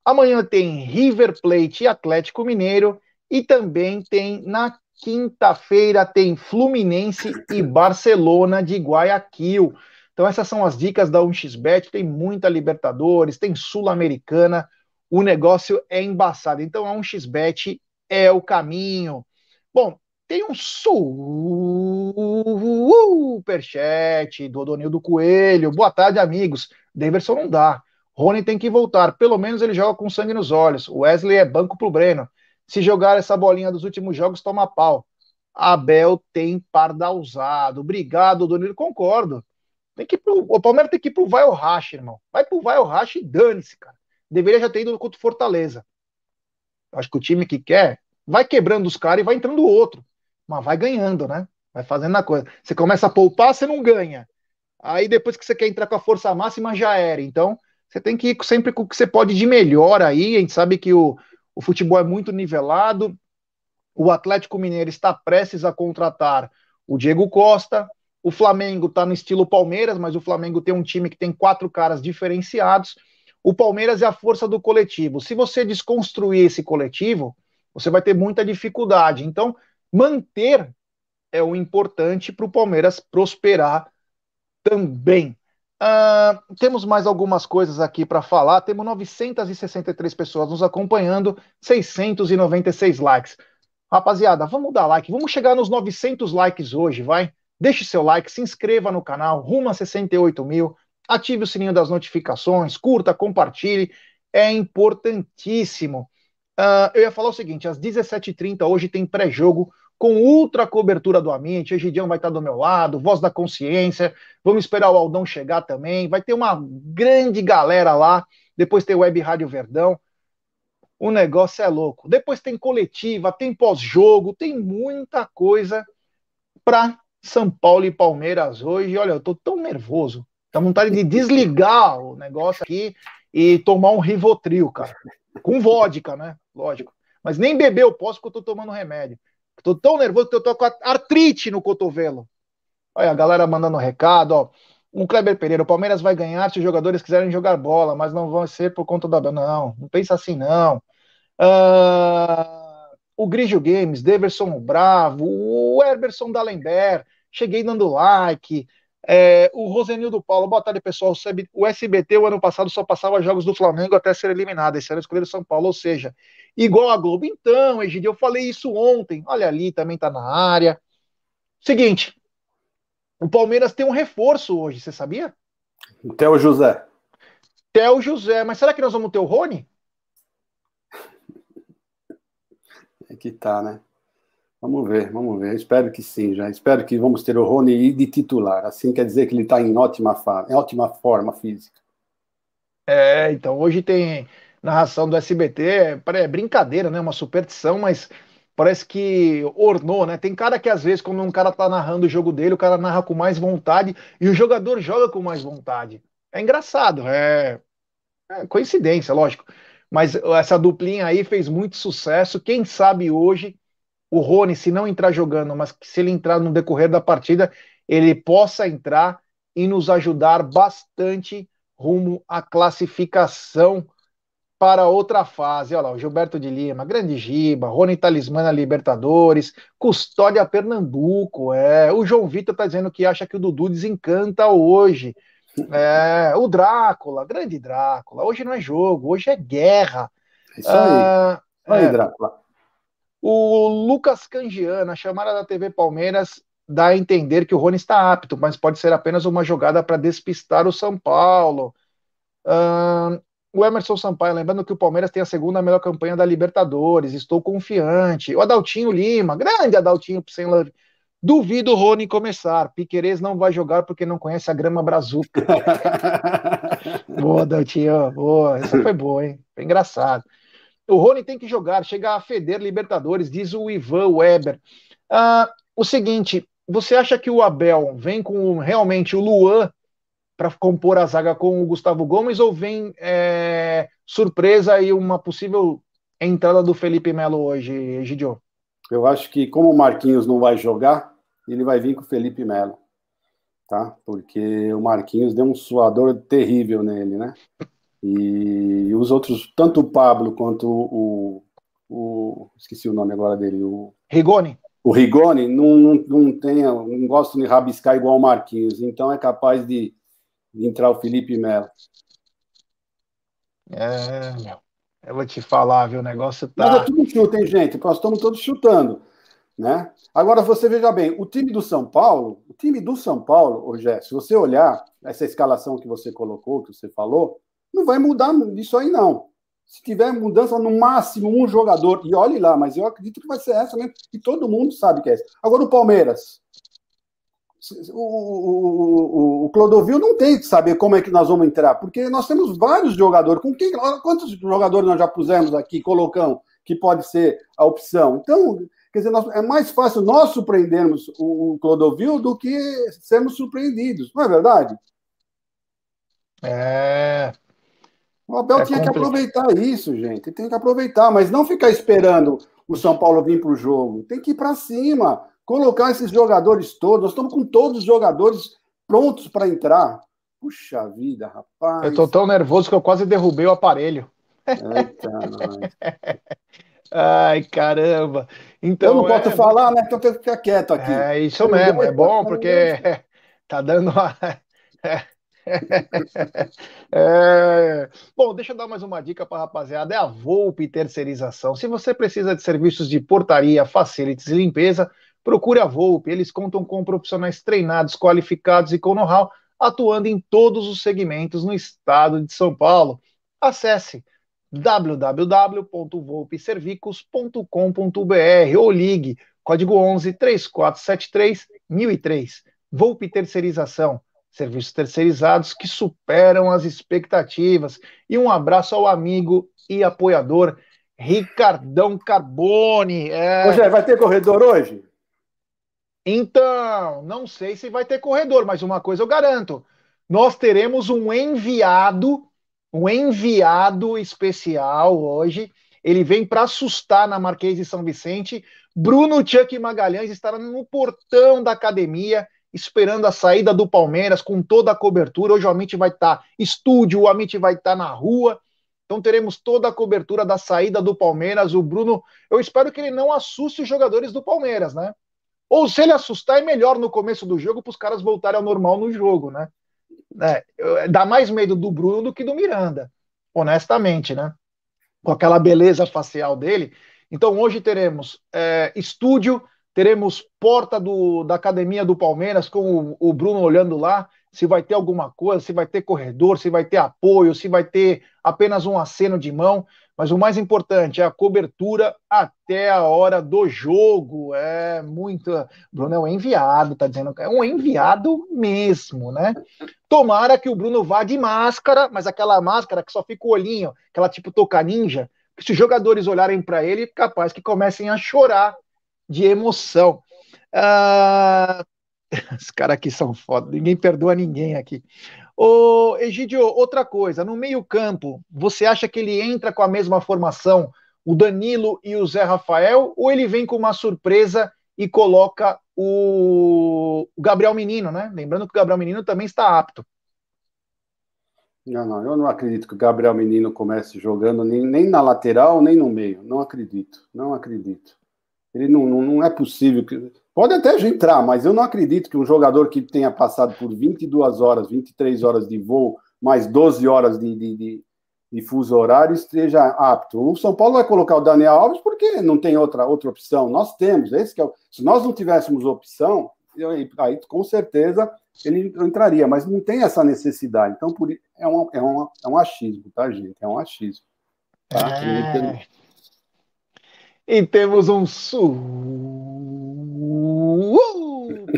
amanhã tem River Plate e Atlético Mineiro e também tem na Quinta-feira tem Fluminense e Barcelona de Guayaquil. Então essas são as dicas da 1xBet, tem muita Libertadores, tem Sul-Americana, o negócio é embaçado. Então a 1xBet é o caminho. Bom, tem um superchat do Odonildo Coelho. Boa tarde, amigos. Daverson não dá. Rony tem que voltar. Pelo menos ele joga com sangue nos olhos. Wesley é banco pro Breno. Se jogar essa bolinha dos últimos jogos, toma pau. Abel tem pardalzado. Obrigado, Donilo. Concordo. Tem que pro, o Palmeiras tem que ir pro vai ou racha, irmão. Vai pro vai ou racha e dane-se, cara. Deveria já ter ido contra o Fortaleza. Acho que o time que quer vai quebrando os caras e vai entrando o outro. Mas vai ganhando, né? Vai fazendo a coisa. Você começa a poupar, você não ganha. Aí depois que você quer entrar com a força máxima, já era. Então, você tem que ir sempre com o que você pode de melhor aí. A gente sabe que o, o futebol é muito nivelado. O Atlético Mineiro está prestes a contratar o Diego Costa. O Flamengo está no estilo Palmeiras, mas o Flamengo tem um time que tem quatro caras diferenciados. O Palmeiras é a força do coletivo. Se você desconstruir esse coletivo, você vai ter muita dificuldade. Então, manter é o importante para o Palmeiras prosperar também. Uh, temos mais algumas coisas aqui para falar. Temos 963 pessoas nos acompanhando, 696 likes. Rapaziada, vamos dar like, vamos chegar nos 900 likes hoje, vai? Deixe seu like, se inscreva no canal, rumo a 68 mil, ative o sininho das notificações, curta, compartilhe, é importantíssimo. Uh, eu ia falar o seguinte: às 17h30 hoje tem pré-jogo com ultra cobertura do Amit, o Egidião vai estar do meu lado, Voz da Consciência, vamos esperar o Aldão chegar também, vai ter uma grande galera lá, depois tem Web Rádio Verdão, o negócio é louco. Depois tem coletiva, tem pós-jogo, tem muita coisa para São Paulo e Palmeiras hoje. Olha, eu tô tão nervoso, tá vontade de desligar o negócio aqui e tomar um Rivotril, cara. Com vodka, né? Lógico. Mas nem beber eu posso porque eu tô tomando remédio. Tô tão nervoso que eu tô com artrite no cotovelo. Olha, a galera mandando recado, ó. Um Kleber Pereira, o Palmeiras vai ganhar se os jogadores quiserem jogar bola, mas não vão ser por conta da. Não, não pensa assim, não. Uh, o Grigio Games, Deverson Bravo, o Herberson Dallenberg, cheguei dando like. É, o Rosenildo Paulo, boa tarde, pessoal. O SBT, o ano passado, só passava jogos do Flamengo até ser eliminado. Esse ano escolheram São Paulo, ou seja, igual a Globo. Então, Egidio, eu falei isso ontem. Olha ali, também tá na área. Seguinte, o Palmeiras tem um reforço hoje, você sabia? Theo José. Theo José, mas será que nós vamos ter o Rony? É que tá, né? Vamos ver, vamos ver. Espero que sim, já. Espero que vamos ter o Rony de titular. Assim quer dizer que ele está em ótima, em ótima forma física. É, então hoje tem narração do SBT, é, é brincadeira, né? Uma superstição, mas parece que ornou, né? Tem cara que às vezes, quando um cara tá narrando o jogo dele, o cara narra com mais vontade e o jogador joga com mais vontade. É engraçado, é, é coincidência, lógico. Mas essa duplinha aí fez muito sucesso. Quem sabe hoje o Rony, se não entrar jogando, mas se ele entrar no decorrer da partida, ele possa entrar e nos ajudar bastante rumo à classificação para outra fase. Olha lá, o Gilberto de Lima, Grande Giba, Rony Talismana Libertadores, Custódia Pernambuco. É. O João Vitor está dizendo que acha que o Dudu desencanta hoje. É, o Drácula, grande Drácula. Hoje não é jogo, hoje é guerra. Isso aí. Ah, aí, é. Drácula. O Lucas Cangiana, a chamada da TV Palmeiras, dá a entender que o Rony está apto, mas pode ser apenas uma jogada para despistar o São Paulo. O Emerson Sampaio, lembrando que o Palmeiras tem a segunda melhor campanha da Libertadores, estou confiante. O Adaltinho Lima, grande Adaltinho sem love. Duvido o Rony começar. Piquerez não vai jogar porque não conhece a grama brazuca. boa, Adaltinho, boa. Essa foi boa, hein? Foi engraçado. O Rony tem que jogar, chegar a feder Libertadores, diz o Ivan Weber. Ah, o seguinte, você acha que o Abel vem com realmente o Luan para compor a zaga com o Gustavo Gomes ou vem é, surpresa e uma possível entrada do Felipe Melo hoje, Gidio? Eu acho que como o Marquinhos não vai jogar, ele vai vir com o Felipe Melo, tá? Porque o Marquinhos deu um suador terrível nele, né? E os outros, tanto o Pablo quanto o, o esqueci o nome agora dele, o Rigoni. O Rigoni não, não, não tem, não gosta de rabiscar igual o Marquinhos, então é capaz de de entrar o Felipe Melo. É, meu. Eu vou te falar, viu? O negócio tá. Mas é tudo chute, hein, gente? Nós estamos todos chutando. Né? Agora, você veja bem, o time do São Paulo, o time do São Paulo, Rogério, se você olhar essa escalação que você colocou, que você falou, não vai mudar isso aí, não. Se tiver mudança, no máximo um jogador, e olhe lá, mas eu acredito que vai ser essa mesmo, e todo mundo sabe que é essa. Agora, o Palmeiras, o, o, o, Clodovil não tem que saber como é que nós vamos entrar, porque nós temos vários jogadores. Com quem, quantos jogadores nós já pusemos aqui, colocamos, que pode ser a opção? Então, quer dizer, nós, é mais fácil nós surpreendermos o, o Clodovil do que sermos surpreendidos, não é verdade? É. O Abel é tinha complicado. que aproveitar isso, gente. Tem que aproveitar, mas não ficar esperando o São Paulo vir para o jogo. Tem que ir para cima colocar esses jogadores todos. Nós estamos com todos os jogadores prontos para entrar. Puxa vida, rapaz. Eu estou tão nervoso que eu quase derrubei o aparelho. Eita, Ai, caramba. Então, eu não posso é... falar, né? Então tem que ficar quieto aqui. É isso mesmo, é bom, porque tá dando uma. É... Bom, deixa eu dar mais uma dica para a rapaziada: é a Volpe Terceirização. Se você precisa de serviços de portaria, facilities e limpeza, Procure a Volpe, eles contam com profissionais treinados, qualificados e com know-how, atuando em todos os segmentos no estado de São Paulo. Acesse www.volpeservicos.com.br ou ligue código 11 3473 1003. Volpe Terceirização, serviços terceirizados que superam as expectativas. E um abraço ao amigo e apoiador Ricardão Carbone. É... Ô, vai ter corredor hoje? Então, não sei se vai ter corredor, mas uma coisa eu garanto: nós teremos um enviado, um enviado especial hoje. Ele vem para assustar na Marquês de São Vicente. Bruno Chuck Magalhães estará no portão da academia, esperando a saída do Palmeiras com toda a cobertura. Hoje o Amit vai estar tá estúdio, o Amit vai estar tá na rua. Então teremos toda a cobertura da saída do Palmeiras. O Bruno, eu espero que ele não assuste os jogadores do Palmeiras, né? Ou se ele assustar, é melhor no começo do jogo para os caras voltarem ao normal no jogo, né? É, dá mais medo do Bruno do que do Miranda, honestamente, né? Com aquela beleza facial dele. Então hoje teremos é, estúdio, teremos porta do, da academia do Palmeiras com o, o Bruno olhando lá, se vai ter alguma coisa, se vai ter corredor, se vai ter apoio, se vai ter apenas um aceno de mão. mas o mais importante é a cobertura até a hora do jogo. É muito. Bruno é um enviado, tá dizendo. É um enviado mesmo, né? Tomara que o Bruno vá de máscara, mas aquela máscara que só fica o olhinho, aquela tipo toca ninja, que se os jogadores olharem para ele, capaz que comecem a chorar de emoção. Ah, os caras aqui são foda, ninguém perdoa ninguém aqui. Ô, Egidio, outra coisa, no meio-campo, você acha que ele entra com a mesma formação, o Danilo e o Zé Rafael, ou ele vem com uma surpresa e coloca o Gabriel Menino, né? Lembrando que o Gabriel Menino também está apto. Não, não, eu não acredito que o Gabriel Menino comece jogando nem, nem na lateral, nem no meio. Não acredito, não acredito. Ele não, não, não é possível que. Pode até entrar, mas eu não acredito que um jogador que tenha passado por 22 horas, 23 horas de voo, mais 12 horas de, de, de, de fuso horário, esteja apto. O São Paulo vai colocar o Daniel Alves porque não tem outra, outra opção. Nós temos, esse é o... se nós não tivéssemos opção, aí com certeza ele entraria, mas não tem essa necessidade. Então, por, é, um, é, um, é um achismo, tá, gente? É um achismo. Tá? É... E temos um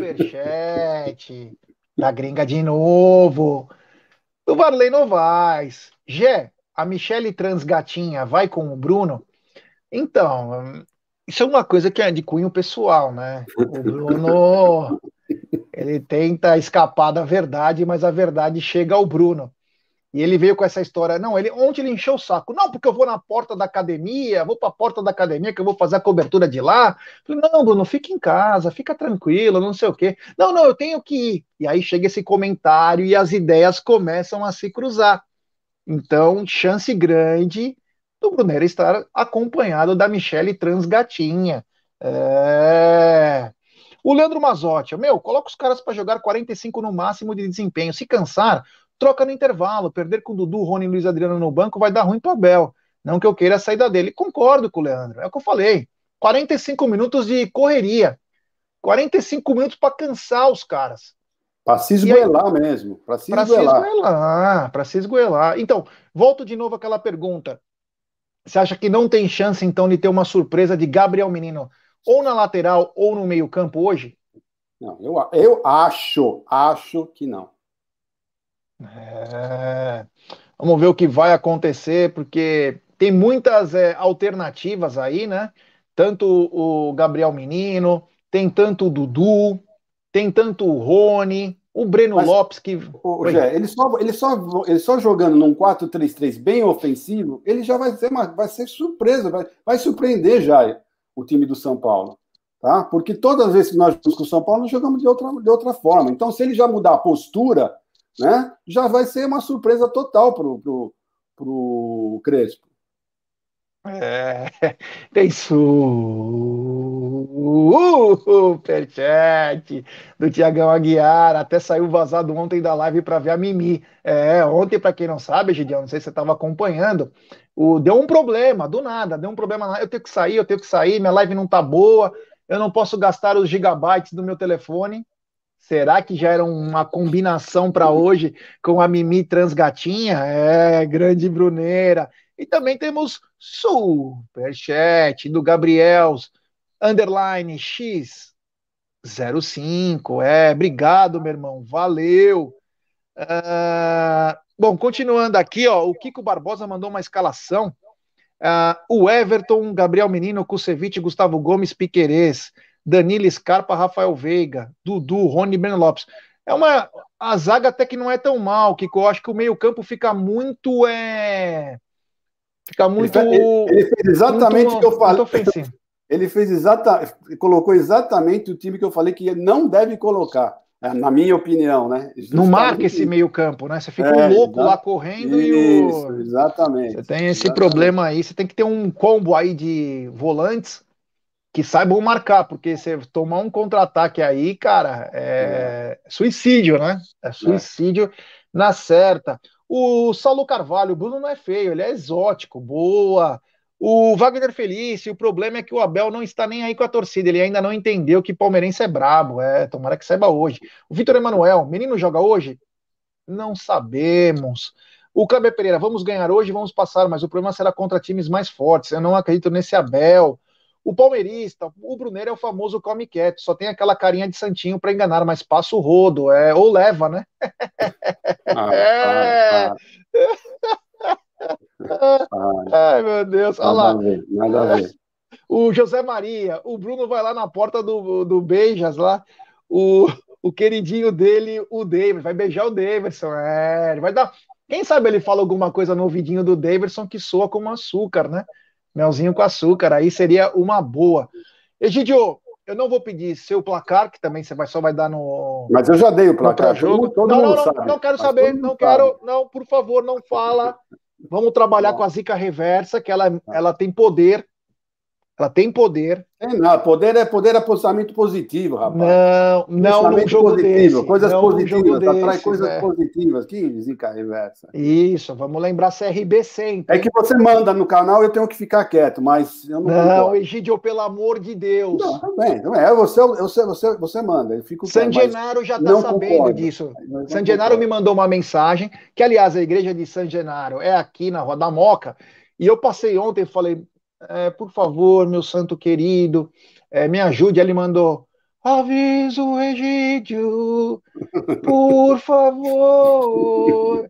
superchat da gringa de novo. Do Varley Novaes. Gé, a Michele Transgatinha vai com o Bruno? Então, isso é uma coisa que é de cunho pessoal, né? O Bruno, ele tenta escapar da verdade, mas a verdade chega ao Bruno. E ele veio com essa história. Não, ele ontem ele encheu o saco. Não, porque eu vou na porta da academia, vou para a porta da academia que eu vou fazer a cobertura de lá. Falei, não, Bruno, fica em casa, fica tranquilo, não sei o quê. Não, não, eu tenho que ir. E aí chega esse comentário e as ideias começam a se cruzar. Então, chance grande do Brunero estar acompanhado da Michele Transgatinha. É... O Leandro Mazotti, meu, coloca os caras para jogar 45 no máximo de desempenho. Se cansar, troca no intervalo. Perder com o Dudu, Rony e Luiz Adriano no banco vai dar ruim para o Abel. Não que eu queira a saída dele. Concordo com o Leandro, é o que eu falei. 45 minutos de correria. 45 minutos para cansar os caras. Para se esgoelar aí, mesmo. Para se esgoelar. Para se esgoelar. Então, volto de novo àquela pergunta. Você acha que não tem chance, então, de ter uma surpresa de Gabriel Menino ou na lateral ou no meio-campo hoje? Não, eu, eu acho, acho que não. É, vamos ver o que vai acontecer, porque tem muitas é, alternativas aí, né? Tanto o Gabriel Menino, tem tanto o Dudu, tem tanto o Rony, o Breno Mas, Lopes que. O, Jé, ele, só, ele, só, ele só jogando num 4-3-3 bem ofensivo, ele já vai ser, uma, vai ser surpresa, vai, vai surpreender já o time do São Paulo. Tá? Porque todas as vezes que nós jogamos com o São Paulo, nós jogamos de outra, de outra forma. Então, se ele já mudar a postura, né, já vai ser uma surpresa total para o Crespo. É, tem superchat do Tiagão Aguiar, até saiu vazado ontem da live para ver a Mimi. É, ontem, para quem não sabe, Gideon, não sei se você estava acompanhando, o, deu um problema, do nada, deu um problema, eu tenho que sair, eu tenho que sair, minha live não tá boa, eu não posso gastar os gigabytes do meu telefone, Será que já era uma combinação para hoje com a Mimi Transgatinha? É, grande Bruneira. E também temos superchat do Gabriel, underline X 05. É, obrigado, meu irmão. Valeu. Uh, bom, continuando aqui, ó, o Kiko Barbosa mandou uma escalação. Uh, o Everton, Gabriel Menino, Kusevich, Gustavo Gomes, Piquerez. Danilo Scarpa, Rafael Veiga, Dudu, Rony Breno Lopes. É uma. A zaga até que não é tão mal, que eu acho que o meio-campo fica muito. É, fica muito. Ele, ele fez exatamente o que eu falei. Ele fez exatamente. Colocou exatamente o time que eu falei que não deve colocar. É, na minha opinião, né? Justamente não marca esse meio-campo, né? Você fica é, um louco lá correndo isso, e o. Exatamente. Você tem esse exatamente. problema aí, você tem que ter um combo aí de volantes que saibam marcar, porque você tomar um contra-ataque aí, cara, é, é, suicídio, né? É suicídio é. na certa. O Saulo Carvalho, o Bruno não é feio, ele é exótico, boa. O Wagner Felício, o problema é que o Abel não está nem aí com a torcida, ele ainda não entendeu que palmeirense é brabo, é, tomara que saiba hoje. O Vitor Emanuel, menino joga hoje? Não sabemos. O Kleber Pereira, vamos ganhar hoje, vamos passar, mas o problema será contra times mais fortes. Eu não acredito nesse Abel. O palmeirista, o Brunero é o famoso come quieto, só tem aquela carinha de santinho para enganar, mas passa o rodo, é, ou leva, né? Ah, é. ah, ah. Ai, meu Deus, olha lá. Ver, nada a ver. O José Maria, o Bruno vai lá na porta do, do Beijas lá, o, o queridinho dele, o David, vai beijar o Davidson, é, ele vai dar. Quem sabe ele fala alguma coisa no ouvidinho do Davidson que soa como açúcar, né? Melzinho com açúcar, aí seria uma boa. Egidio, eu não vou pedir seu placar, que também você vai, só vai dar no. Mas eu já dei o placar. Jogo. Todo não, não, não, sabe. não quero saber, não quero, sabe. não, por favor, não fala. Vamos trabalhar com a zica reversa, que ela, ela tem poder ela tem poder. Tem não, poder é poder é posicionamento positivo, rapaz. Não, não no jogo positivo, desse. Coisas não positivas, atrai coisas é. positivas. Que zica reversa. Isso, vamos lembrar CRB sempre. É que você manda no canal, eu tenho que ficar quieto, mas eu não Não, Egidio, pelo amor de Deus. Não, também, não é, você, você, você, você manda, eu fico San Genaro já está sabendo concordo. disso. San Genaro me mandou uma mensagem, que aliás, a igreja de San Genaro é aqui na Rua da Moca, e eu passei ontem e falei, é, por favor, meu santo querido, é, me ajude. Ele mandou, aviso Egídio, por favor,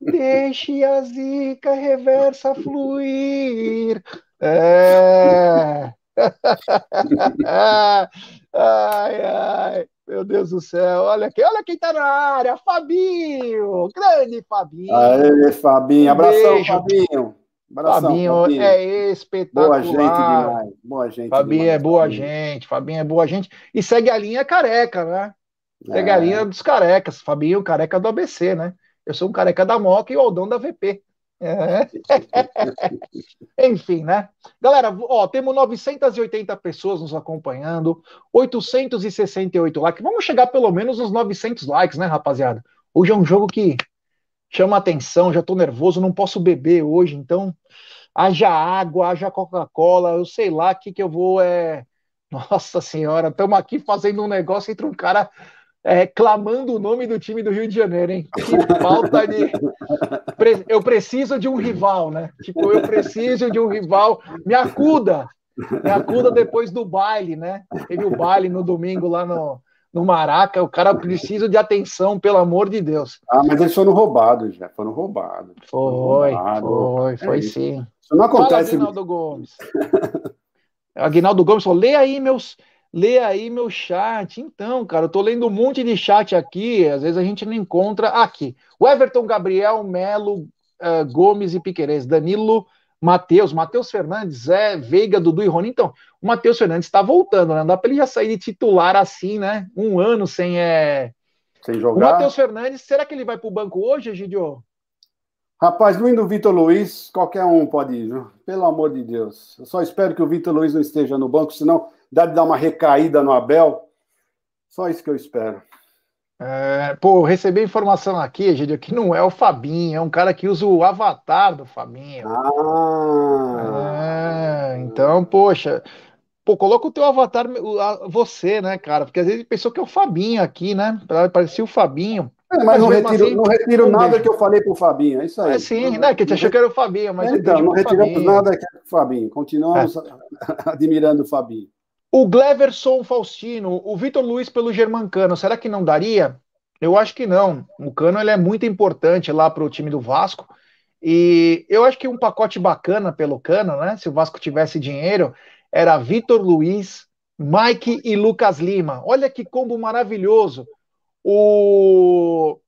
deixe a zica reversa fluir. É. ai, ai, meu Deus do céu, olha aqui, olha quem tá na área, Fabinho, grande Fabinho. Aê, Fabinho, abração, Beijo. Fabinho. Abração, Fabinho, Fabinho, é espetacular. Boa gente demais. Boa gente. Fabinho demais, é boa Fabinho. gente. Fabinho é boa gente. E segue a linha careca, né? Segue é. a linha dos carecas. Fabinho, careca do ABC, né? Eu sou um careca da Moca e o Aldão da VP. É. Enfim, né? Galera, ó, temos 980 pessoas nos acompanhando, 868 likes. Vamos chegar pelo menos nos 900 likes, né, rapaziada? Hoje é um jogo que chama atenção, já estou nervoso, não posso beber hoje, então haja água, haja Coca-Cola, eu sei lá o que, que eu vou. É... Nossa Senhora, estamos aqui fazendo um negócio entre um cara é, clamando o nome do time do Rio de Janeiro, hein? Que falta de. Eu preciso de um rival, né? Tipo, eu preciso de um rival. Me acuda! Me acuda depois do baile, né? Teve o baile no domingo lá no, no Maraca, o cara precisa de atenção, pelo amor de Deus. Ah, mas eles foram roubados já, foram roubados. Foi, foi, foi é sim. Isso não acontece. Fala, Aguinaldo Gomes. Aguinaldo Gomes falou: lê aí meus. Lê aí meu chat. Então, cara, eu tô lendo um monte de chat aqui, às vezes a gente não encontra aqui. O Everton Gabriel, Melo, uh, Gomes e Piquerez, Danilo Matheus, Matheus Fernandes, Zé, Veiga, Dudu e Rony. Então, o Matheus Fernandes está voltando, né? Não dá para ele já sair de titular assim, né? Um ano sem. É... Sem jogar. O Matheus Fernandes, será que ele vai para o banco hoje, Gidio? Rapaz, no do Vitor Luiz, qualquer um pode ir, viu? pelo amor de Deus. Eu só espero que o Vitor Luiz não esteja no banco, senão dá de dar uma recaída no Abel. Só isso que eu espero. É, pô, recebi informação aqui, Egidio, que não é o Fabinho, é um cara que usa o avatar do Fabinho. Ah! É, então, poxa, pô, coloca o teu avatar, você, né, cara? Porque às vezes pensou que é o Fabinho aqui, né? Parecia o Fabinho. É, mas, não retiro, assim, não retiro nada que eu falei pro Fabinho, é isso aí. É sim, né? Que te achou que era o Fabinho, mas. Então, não retiramos Fabinho. nada que era o Fabinho, continuamos é. admirando o Fabinho. O Gleverson Faustino, o Vitor Luiz pelo Germancano, será que não daria? Eu acho que não. O Cano ele é muito importante lá para o time do Vasco. E eu acho que um pacote bacana pelo Cano, né? Se o Vasco tivesse dinheiro, era Vitor Luiz, Mike e Lucas Lima. Olha que combo maravilhoso. O,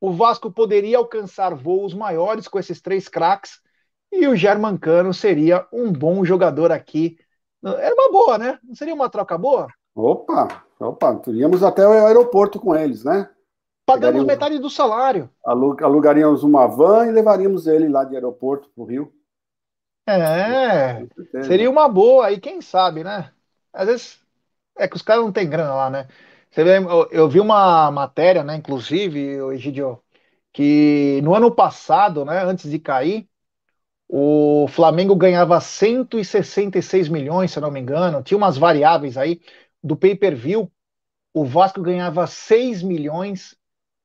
o Vasco poderia alcançar voos maiores com esses três craques e o Germancano seria um bom jogador aqui era uma boa, né? Não seria uma troca boa? Opa, opa, teríamos até o aeroporto com eles, né? Pagamos metade do salário. Alugaríamos uma van e levaríamos ele lá de aeroporto para o Rio. É, seria uma boa, e quem sabe, né? Às vezes é que os caras não têm grana lá, né? Você vê, eu, eu vi uma matéria, né, inclusive, Egidio, que no ano passado, né, antes de cair, o Flamengo ganhava 166 milhões, se não me engano, tinha umas variáveis aí do pay-per-view. O Vasco ganhava 6 milhões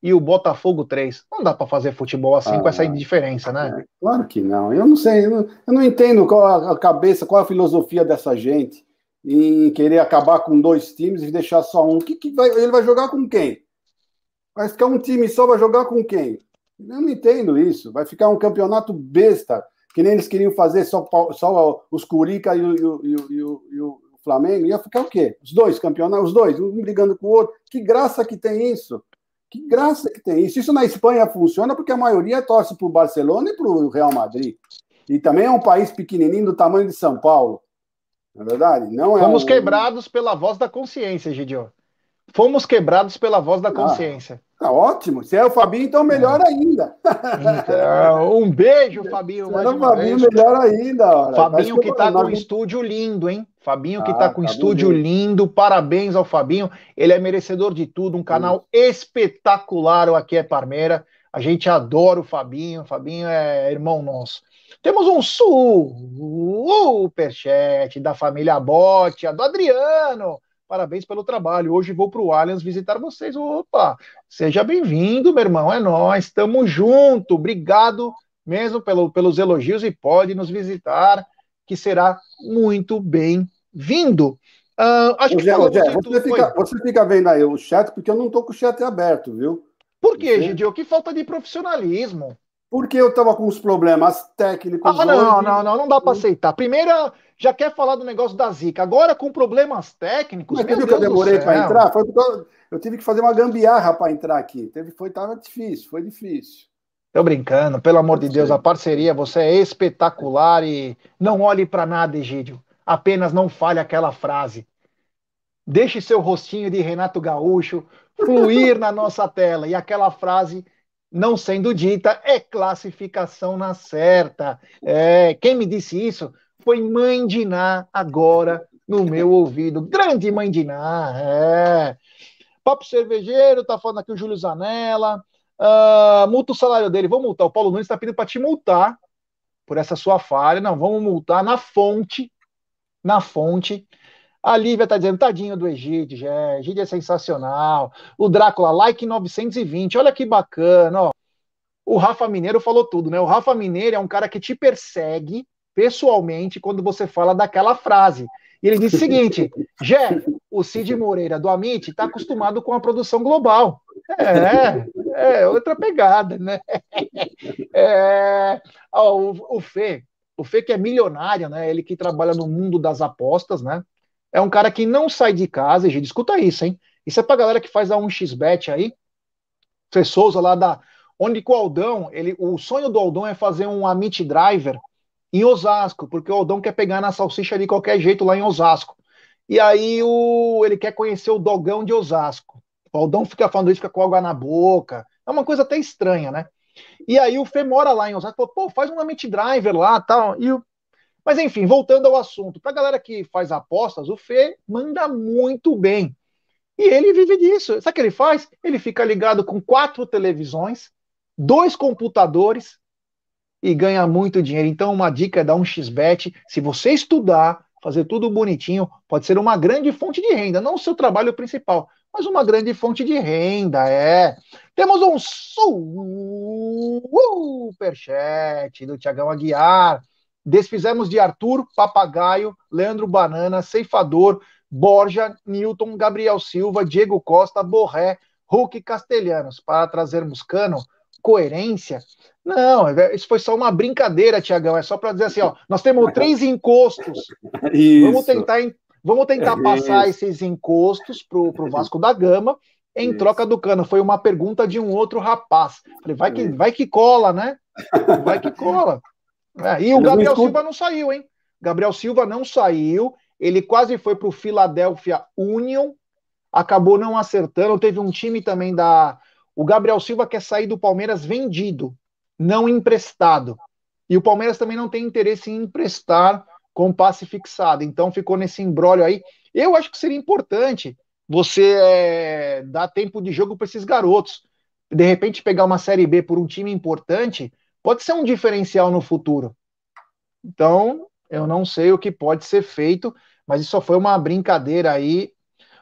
e o Botafogo 3. Não dá para fazer futebol assim ah, com essa ah, diferença, né? É, claro que não. Eu não sei, eu não, eu não entendo qual a cabeça, qual a filosofia dessa gente em querer acabar com dois times e deixar só um. Que, que vai, ele vai jogar com quem? Vai ficar um time só, vai jogar com quem? Eu não entendo isso. Vai ficar um campeonato besta, que nem eles queriam fazer só, só os Curica e o, e, o, e, o, e o Flamengo. Ia ficar o quê? Os dois campeonatos, os dois, um brigando com o outro. Que graça que tem isso. Que graça que tem isso. Isso na Espanha funciona porque a maioria torce para o Barcelona e para o Real Madrid. E também é um país pequenininho do tamanho de São Paulo. Não é verdade? Não é Fomos um... quebrados pela voz da consciência, Gidio. Fomos quebrados pela voz da ah, consciência. Ah, tá ótimo. Se é o Fabinho, então melhor é. ainda. Então, um beijo, Fabinho. Mais o Fabinho, vez. melhor ainda. Fabinho que está com um estúdio lindo, hein? Fabinho que ah, com um tá estúdio bonito. lindo. Parabéns ao Fabinho. Ele é merecedor de tudo. Um canal Sim. espetacular. O Aqui é Parmeira. A gente adora o Fabinho. O Fabinho é irmão nosso. Temos um superchat da família Bote, do Adriano. Parabéns pelo trabalho. Hoje vou para o Allianz visitar vocês. Opa, seja bem-vindo, meu irmão. É nós, estamos junto. Obrigado mesmo pelo, pelos elogios e pode nos visitar, que será muito bem-vindo. Uh, acho que Zé, você, fica, você, fica, vendo aí o chat, porque eu não estou com o chat aberto, viu? Por quê, Gidio? Que falta de profissionalismo. Porque eu estava com os problemas técnicos. Ah, não, hoje. não, não, não dá para aceitar. Primeiro, já quer falar do negócio da Zica. Agora, com problemas técnicos. Mas viu que eu demorei para entrar? Foi porque eu tive que fazer uma gambiarra para entrar aqui. Teve, foi, tava difícil, foi difícil. Tô brincando, pelo amor de Deus, a parceria, você é espetacular e não olhe para nada, Egídio. Apenas não fale aquela frase. Deixe seu rostinho de Renato Gaúcho fluir na nossa tela. E aquela frase não sendo dita, é classificação na certa. É, quem me disse isso foi Mãe Diná, agora no meu ouvido. Grande Mãe Diná, é. Papo Cervejeiro, tá falando aqui o Júlio Zanella. Uh, multa o salário dele, vamos multar. O Paulo Nunes está pedindo para te multar por essa sua falha. Não, vamos multar na fonte. Na fonte. A Lívia tá dizendo, tadinho do Egídio, já. Egídio é sensacional. O Drácula, like 920. Olha que bacana, ó. O Rafa Mineiro falou tudo, né? O Rafa Mineiro é um cara que te persegue pessoalmente quando você fala daquela frase. E ele disse o seguinte: Jé, o Cid Moreira do Amit está acostumado com a produção global. É, é outra pegada, né? É, ó, o, o Fê, o Fê que é milionário, né? Ele que trabalha no mundo das apostas, né? É um cara que não sai de casa, gente, escuta isso, hein? Isso é pra galera que faz a 1xBet aí. Fê Souza lá da. Onde com o Aldão, ele, o sonho do Aldão é fazer um Amit Driver em Osasco, porque o Aldão quer pegar na salsicha de qualquer jeito lá em Osasco. E aí o, ele quer conhecer o dogão de Osasco. O Aldão fica falando isso, fica com água na boca. É uma coisa até estranha, né? E aí o Fê mora lá em Osasco, falou, pô, faz um Amit Driver lá tal. E o mas enfim, voltando ao assunto, para a galera que faz apostas, o Fê manda muito bem. E ele vive disso. Sabe o que ele faz? Ele fica ligado com quatro televisões, dois computadores e ganha muito dinheiro. Então, uma dica é dar um XBET. Se você estudar, fazer tudo bonitinho, pode ser uma grande fonte de renda. Não o seu trabalho principal, mas uma grande fonte de renda, é. Temos um superchat do Tiagão Aguiar. Desfizemos de Arthur, Papagaio, Leandro Banana, Ceifador, Borja, Newton, Gabriel Silva, Diego Costa, Borré, Hulk Castelhanos. Para trazermos cano, coerência. Não, isso foi só uma brincadeira, Tiagão. É só para dizer assim, ó, nós temos três encostos. Isso. Vamos tentar, vamos tentar passar esses encostos para o Vasco da Gama em isso. troca do cano. Foi uma pergunta de um outro rapaz. Falei, vai que, vai que cola, né? Vai que cola. É, e o Gabriel Silva não saiu, hein? Gabriel Silva não saiu. Ele quase foi para o Philadelphia Union, acabou não acertando. Teve um time também da. O Gabriel Silva quer sair do Palmeiras vendido, não emprestado. E o Palmeiras também não tem interesse em emprestar com passe fixado. Então ficou nesse embrólio aí. Eu acho que seria importante você é, dar tempo de jogo para esses garotos. De repente pegar uma Série B por um time importante pode ser um diferencial no futuro. Então, eu não sei o que pode ser feito, mas isso só foi uma brincadeira aí.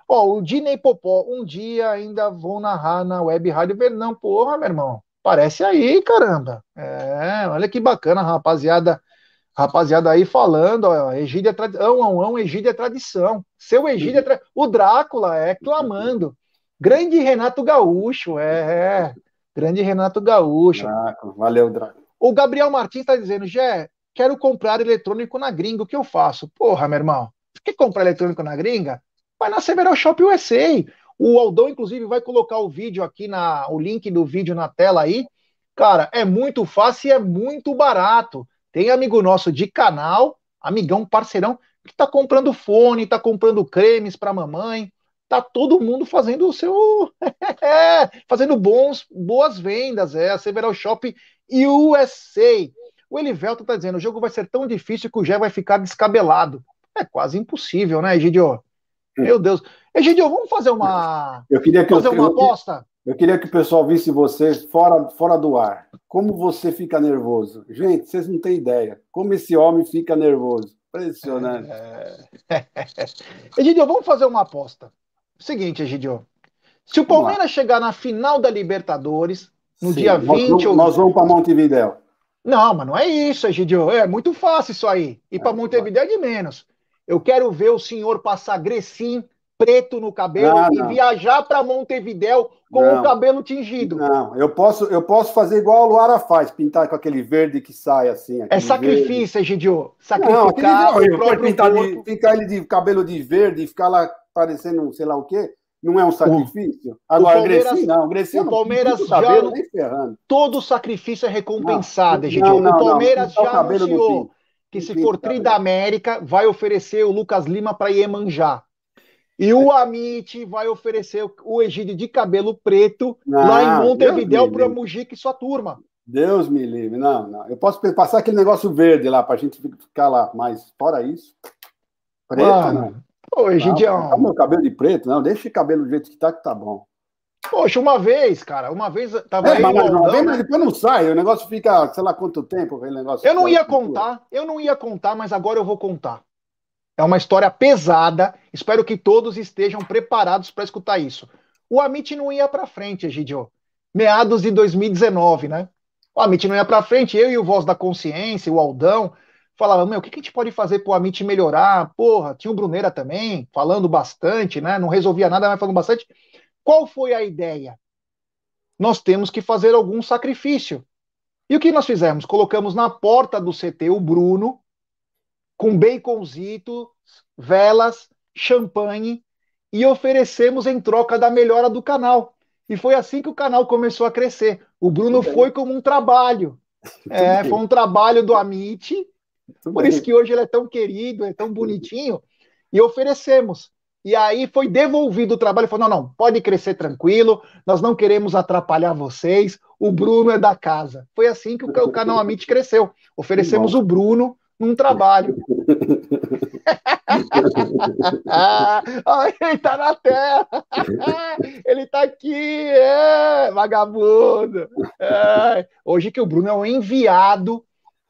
Ó, o Dinei Popó, um dia ainda vou narrar na Web Rádio Vernão. Porra, meu irmão, parece aí, caramba. É, olha que bacana, rapaziada. Rapaziada aí falando, ó, Egídio é tradição, Egídio é tradição. Seu Egídio é tra... O Drácula é clamando. Grande Renato Gaúcho, é, é. Grande Renato Gaúcho. Valeu, Draco. O Gabriel Martins está dizendo, Jé, quero comprar eletrônico na gringa, o que eu faço? Porra, meu irmão, quer comprar eletrônico na gringa? Vai na Several Shop USA. O Aldão, inclusive, vai colocar o vídeo aqui, na, o link do vídeo na tela aí. Cara, é muito fácil e é muito barato. Tem amigo nosso de canal, amigão, parceirão, que tá comprando fone, tá comprando cremes para mamãe, tá todo mundo fazendo o seu. fazendo bons, boas vendas. É a Several Shop USA. O Elivelto tá dizendo: o jogo vai ser tão difícil que o Gé vai ficar descabelado. É quase impossível, né, Egidio? Hum. Meu Deus. Egidio, vamos fazer uma. Eu queria que fazer eu, uma aposta? Eu queria que o pessoal visse você fora, fora do ar. Como você fica nervoso. Gente, vocês não têm ideia. Como esse homem fica nervoso. Impressionante. É... Egidio, vamos fazer uma aposta. Seguinte, Egidio. Se o Palmeiras chegar na final da Libertadores, no Sim, dia 20. Nós ou... nós vamos para Montevidéu. Não, mas não é isso, Egidio. É muito fácil isso aí. E para é, Montevidéu é de menos. Eu quero ver o senhor passar Grecim preto no cabelo não, e não. viajar para Montevidéu com não. o cabelo tingido. Não, eu posso, eu posso fazer igual a Luara faz, pintar com aquele verde que sai assim. É sacrifício, Egidio. Sacrificar não, eu pintar de, pintar ele de cabelo de verde e ficar lá parecendo sei lá o quê. Não é um sacrifício? O, Agora, o Palmeiras, não, o Palmeiras já cabelo, todo sacrifício é recompensado, Egidio. o Palmeiras já anunciou que se for tri da América, vai oferecer o Lucas Lima para Iemanjá. E o Amit vai oferecer o Egídio de cabelo preto não, lá em Montevidéu para Mujica e sua turma. Deus me livre. Não, não. Eu posso passar aquele negócio verde lá para a gente ficar lá, mas fora isso. Preto, não. Egidião. Não, meu cabelo de preto, não. Deixa o cabelo do jeito que tá, que tá bom. Poxa, uma vez, cara, uma vez tava é, aí. Mas, vez, mas depois não sai, o negócio fica, sei lá quanto tempo aquele negócio. Eu não ia contar, eu não ia contar, mas agora eu vou contar. É uma história pesada. Espero que todos estejam preparados para escutar isso. O Amit não ia para frente, Egidio. Meados de 2019, né? O Amit não ia para frente. Eu e o Voz da Consciência, o Aldão, falava, meu, o que a gente pode fazer para o Amit melhorar? Porra, tinha o Bruneira também, falando bastante, né? Não resolvia nada, mas falando bastante. Qual foi a ideia? Nós temos que fazer algum sacrifício. E o que nós fizemos? Colocamos na porta do CT o Bruno, com baconzito, velas, champanhe e oferecemos em troca da melhora do canal. E foi assim que o canal começou a crescer. O Bruno foi como um trabalho. É, foi um trabalho do Amit. Por isso que hoje ele é tão querido, é tão bonitinho. E oferecemos. E aí foi devolvido o trabalho. Falou: não, não, pode crescer tranquilo, nós não queremos atrapalhar vocês. O Bruno é da casa. Foi assim que o canal Amit cresceu. Oferecemos o Bruno num trabalho. ele tá na terra. ele tá aqui, é, vagabundo. É. Hoje que o Bruno é um enviado,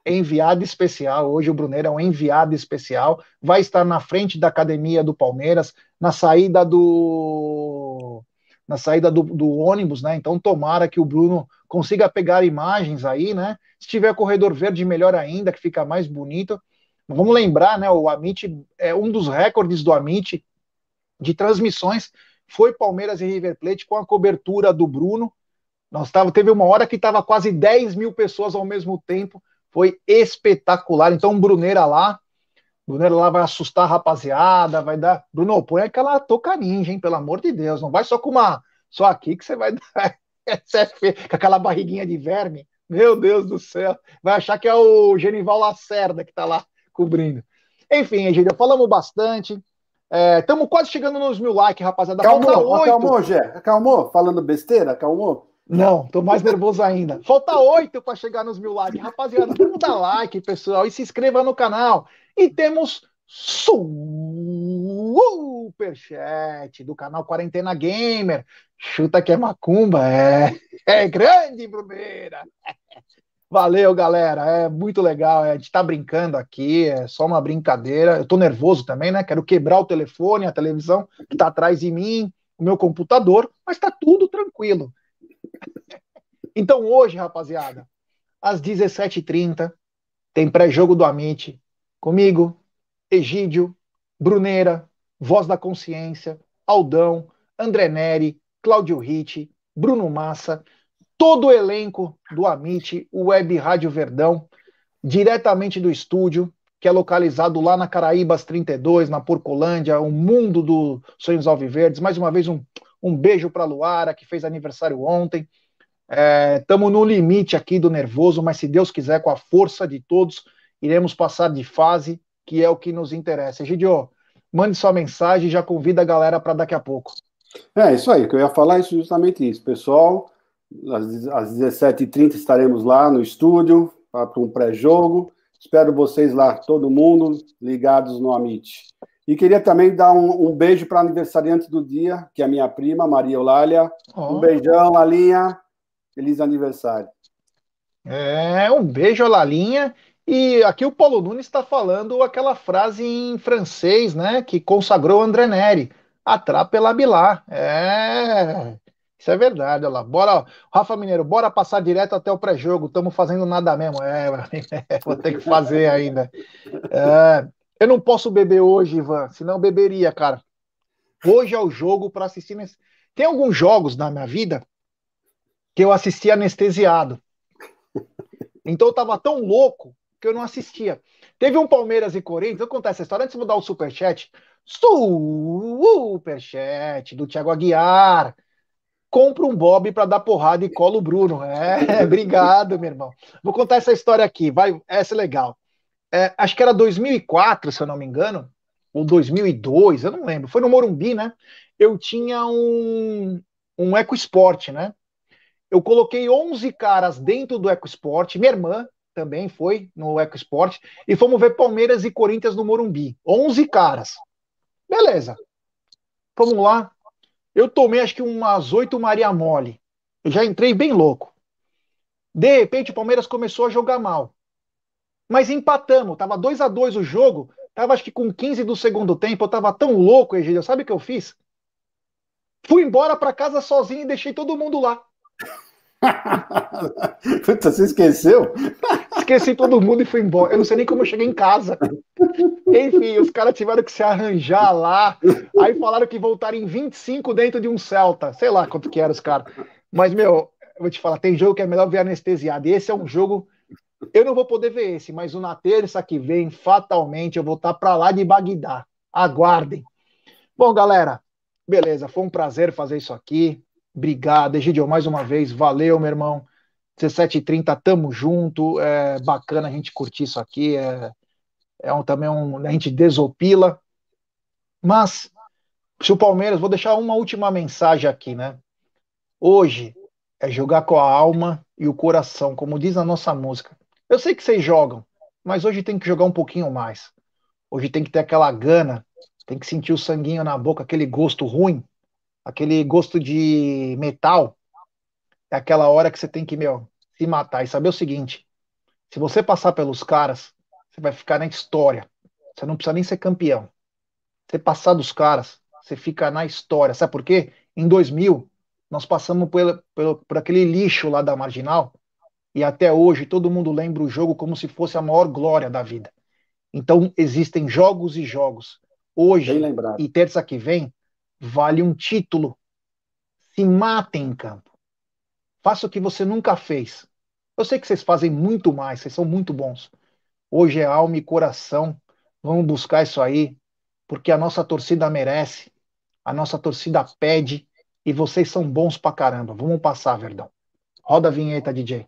enviado especial. Hoje o Bruneiro é um enviado especial. Vai estar na frente da academia do Palmeiras, na saída do na saída do, do ônibus, né? Então tomara que o Bruno consiga pegar imagens aí, né? Se tiver corredor verde, melhor ainda, que fica mais bonito. Vamos lembrar, né? O Amit é um dos recordes do Amit de transmissões foi Palmeiras e River Plate com a cobertura do Bruno. Nós tava, teve uma hora que estava quase 10 mil pessoas ao mesmo tempo. Foi espetacular. Então, Bruneira lá. Bruneira lá vai assustar a rapaziada, vai dar. Bruno, põe aquela toca ninja, hein? Pelo amor de Deus. Não vai só com uma. Só aqui que você vai dar. com aquela barriguinha de verme. Meu Deus do céu. Vai achar que é o Genival Lacerda que está lá cobrindo. Enfim, Egídio, falamos bastante. Estamos é, quase chegando nos mil likes, rapaziada. Calmou, acalmou, Gé. Acalmou? Falando besteira? Acalmou? Não, tô mais nervoso ainda. Falta oito para chegar nos mil likes. Rapaziada, vamos dar like, pessoal, e se inscreva no canal. E temos superchat do canal Quarentena Gamer. Chuta que é macumba, é, é grande, Brumeira. Valeu, galera. É muito legal. É, a gente tá brincando aqui, é só uma brincadeira. Eu tô nervoso também, né? Quero quebrar o telefone, a televisão que tá atrás de mim, o meu computador, mas tá tudo tranquilo. Então hoje, rapaziada, às 17h30, tem pré-jogo do Amit, comigo, Egídio, Bruneira, Voz da Consciência, Aldão, André Neri, Cláudio Ritt, Bruno Massa, todo o elenco do Amit, o Web Rádio Verdão, diretamente do estúdio, que é localizado lá na Caraíbas 32, na Porcolândia, o mundo dos Sonhos Alviverdes. Mais uma vez, um, um beijo para Luara, que fez aniversário ontem. Estamos é, no limite aqui do nervoso, mas se Deus quiser, com a força de todos, iremos passar de fase, que é o que nos interessa. Egidio, mande sua mensagem e já convida a galera para daqui a pouco. É, isso aí, que eu ia falar isso justamente isso. Pessoal, às, às 17h30 estaremos lá no estúdio para um pré-jogo. Espero vocês lá, todo mundo, ligados no Amit. E queria também dar um, um beijo para a aniversariante do dia, que é a minha prima, Maria Eulália. Oh. Um beijão, Lalinha. Feliz aniversário. É, um beijo, Lalinha. E aqui o Paulo Nunes está falando aquela frase em francês, né, que consagrou André Neri. Atrapa la Bilar. É, isso é verdade, olha lá. Bora, Rafa Mineiro, bora passar direto até o pré-jogo. Estamos fazendo nada mesmo. É, vou ter que fazer ainda. É, eu não posso beber hoje, Ivan, senão beberia, cara. Hoje é o jogo para assistir. Nesse... Tem alguns jogos na minha vida que eu assisti anestesiado. Então eu tava tão louco que eu não assistia. Teve um Palmeiras e Corinthians, eu contar essa história antes de mudar o superchat. Superchat do Thiago Aguiar. Compra um Bob para dar porrada e cola o Bruno. É, obrigado, meu irmão. Vou contar essa história aqui, vai, essa é legal. É, acho que era 2004, se eu não me engano, ou 2002, eu não lembro. Foi no Morumbi, né? Eu tinha um, um EcoSport, né? Eu coloquei 11 caras dentro do EcoSport, minha irmã também foi no EcoSport, e fomos ver Palmeiras e Corinthians no Morumbi. 11 caras. Beleza. Vamos lá. Eu tomei acho que umas 8 Maria Mole. Eu já entrei bem louco. De repente o Palmeiras começou a jogar mal. Mas empatamos, tava 2 a 2 o jogo, tava acho que com 15 do segundo tempo, eu tava tão louco, Egílio, sabe o que eu fiz? Fui embora para casa sozinho e deixei todo mundo lá. Puta, você esqueceu? Esqueci todo mundo e fui embora. Eu não sei nem como eu cheguei em casa. Enfim, os caras tiveram que se arranjar lá. Aí falaram que voltaram em 25 dentro de um Celta. Sei lá quanto que era os caras. Mas, meu, eu vou te falar, tem jogo que é melhor ver anestesiado. E esse é um jogo. Eu não vou poder ver esse, mas na terça que vem, fatalmente, eu vou estar para lá de Bagdá. Aguardem. Bom, galera, beleza. Foi um prazer fazer isso aqui. Obrigado, Egidio, mais uma vez. Valeu, meu irmão. 17h30, tamo junto. É bacana a gente curtir isso aqui. É, é um, também um. A gente desopila. Mas, se o Palmeiras, vou deixar uma última mensagem aqui, né? Hoje é jogar com a alma e o coração, como diz a nossa música. Eu sei que vocês jogam, mas hoje tem que jogar um pouquinho mais. Hoje tem que ter aquela gana, tem que sentir o sanguinho na boca, aquele gosto ruim aquele gosto de metal, é aquela hora que você tem que, meu, se matar e saber o seguinte: se você passar pelos caras, você vai ficar na história. Você não precisa nem ser campeão. Você passar dos caras, você fica na história. Sabe por quê? Em 2000, nós passamos por, por, por aquele lixo lá da Marginal e até hoje todo mundo lembra o jogo como se fosse a maior glória da vida. Então existem jogos e jogos. Hoje e terça que vem vale um título. Se matem em campo. Faça o que você nunca fez. Eu sei que vocês fazem muito mais, vocês são muito bons. Hoje é alma e coração. Vamos buscar isso aí, porque a nossa torcida merece, a nossa torcida pede e vocês são bons pra caramba. Vamos passar, Verdão. Roda a vinheta, DJ.